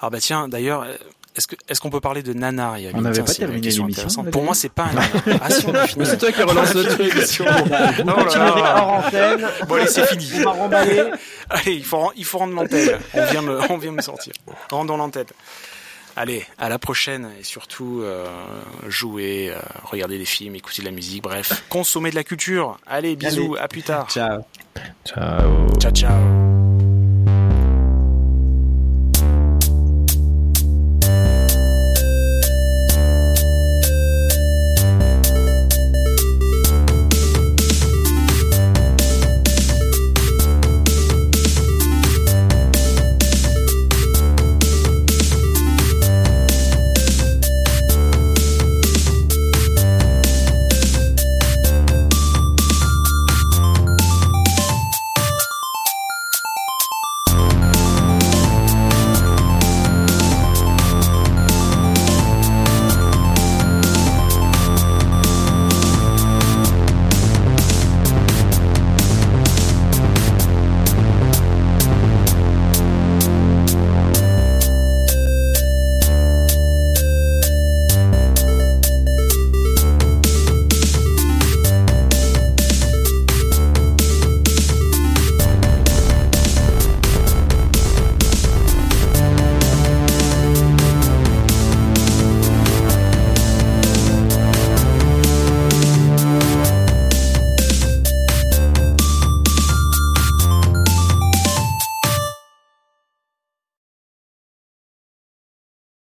Ah bah tiens, d'ailleurs, euh, est-ce que est-ce qu'on peut parler de nanar Yamin On n'avait pas terminé question l'émission, Pour moi, c'est pas un nanar. Ah si, on a fini. (laughs) C'est toi qui relance le truc. Là. (laughs) hors antenne. Bon allez, c'est fini. On va remballer. Allez, il faut il faut rendre l'antenne. On vient me on vient me sortir. Rendons l'antenne. Allez, à la prochaine et surtout euh, jouer, euh, regarder des films, écouter de la musique, bref, consommer de la culture. Allez, bisous, à plus tard. Ciao. Ciao. Ciao ciao.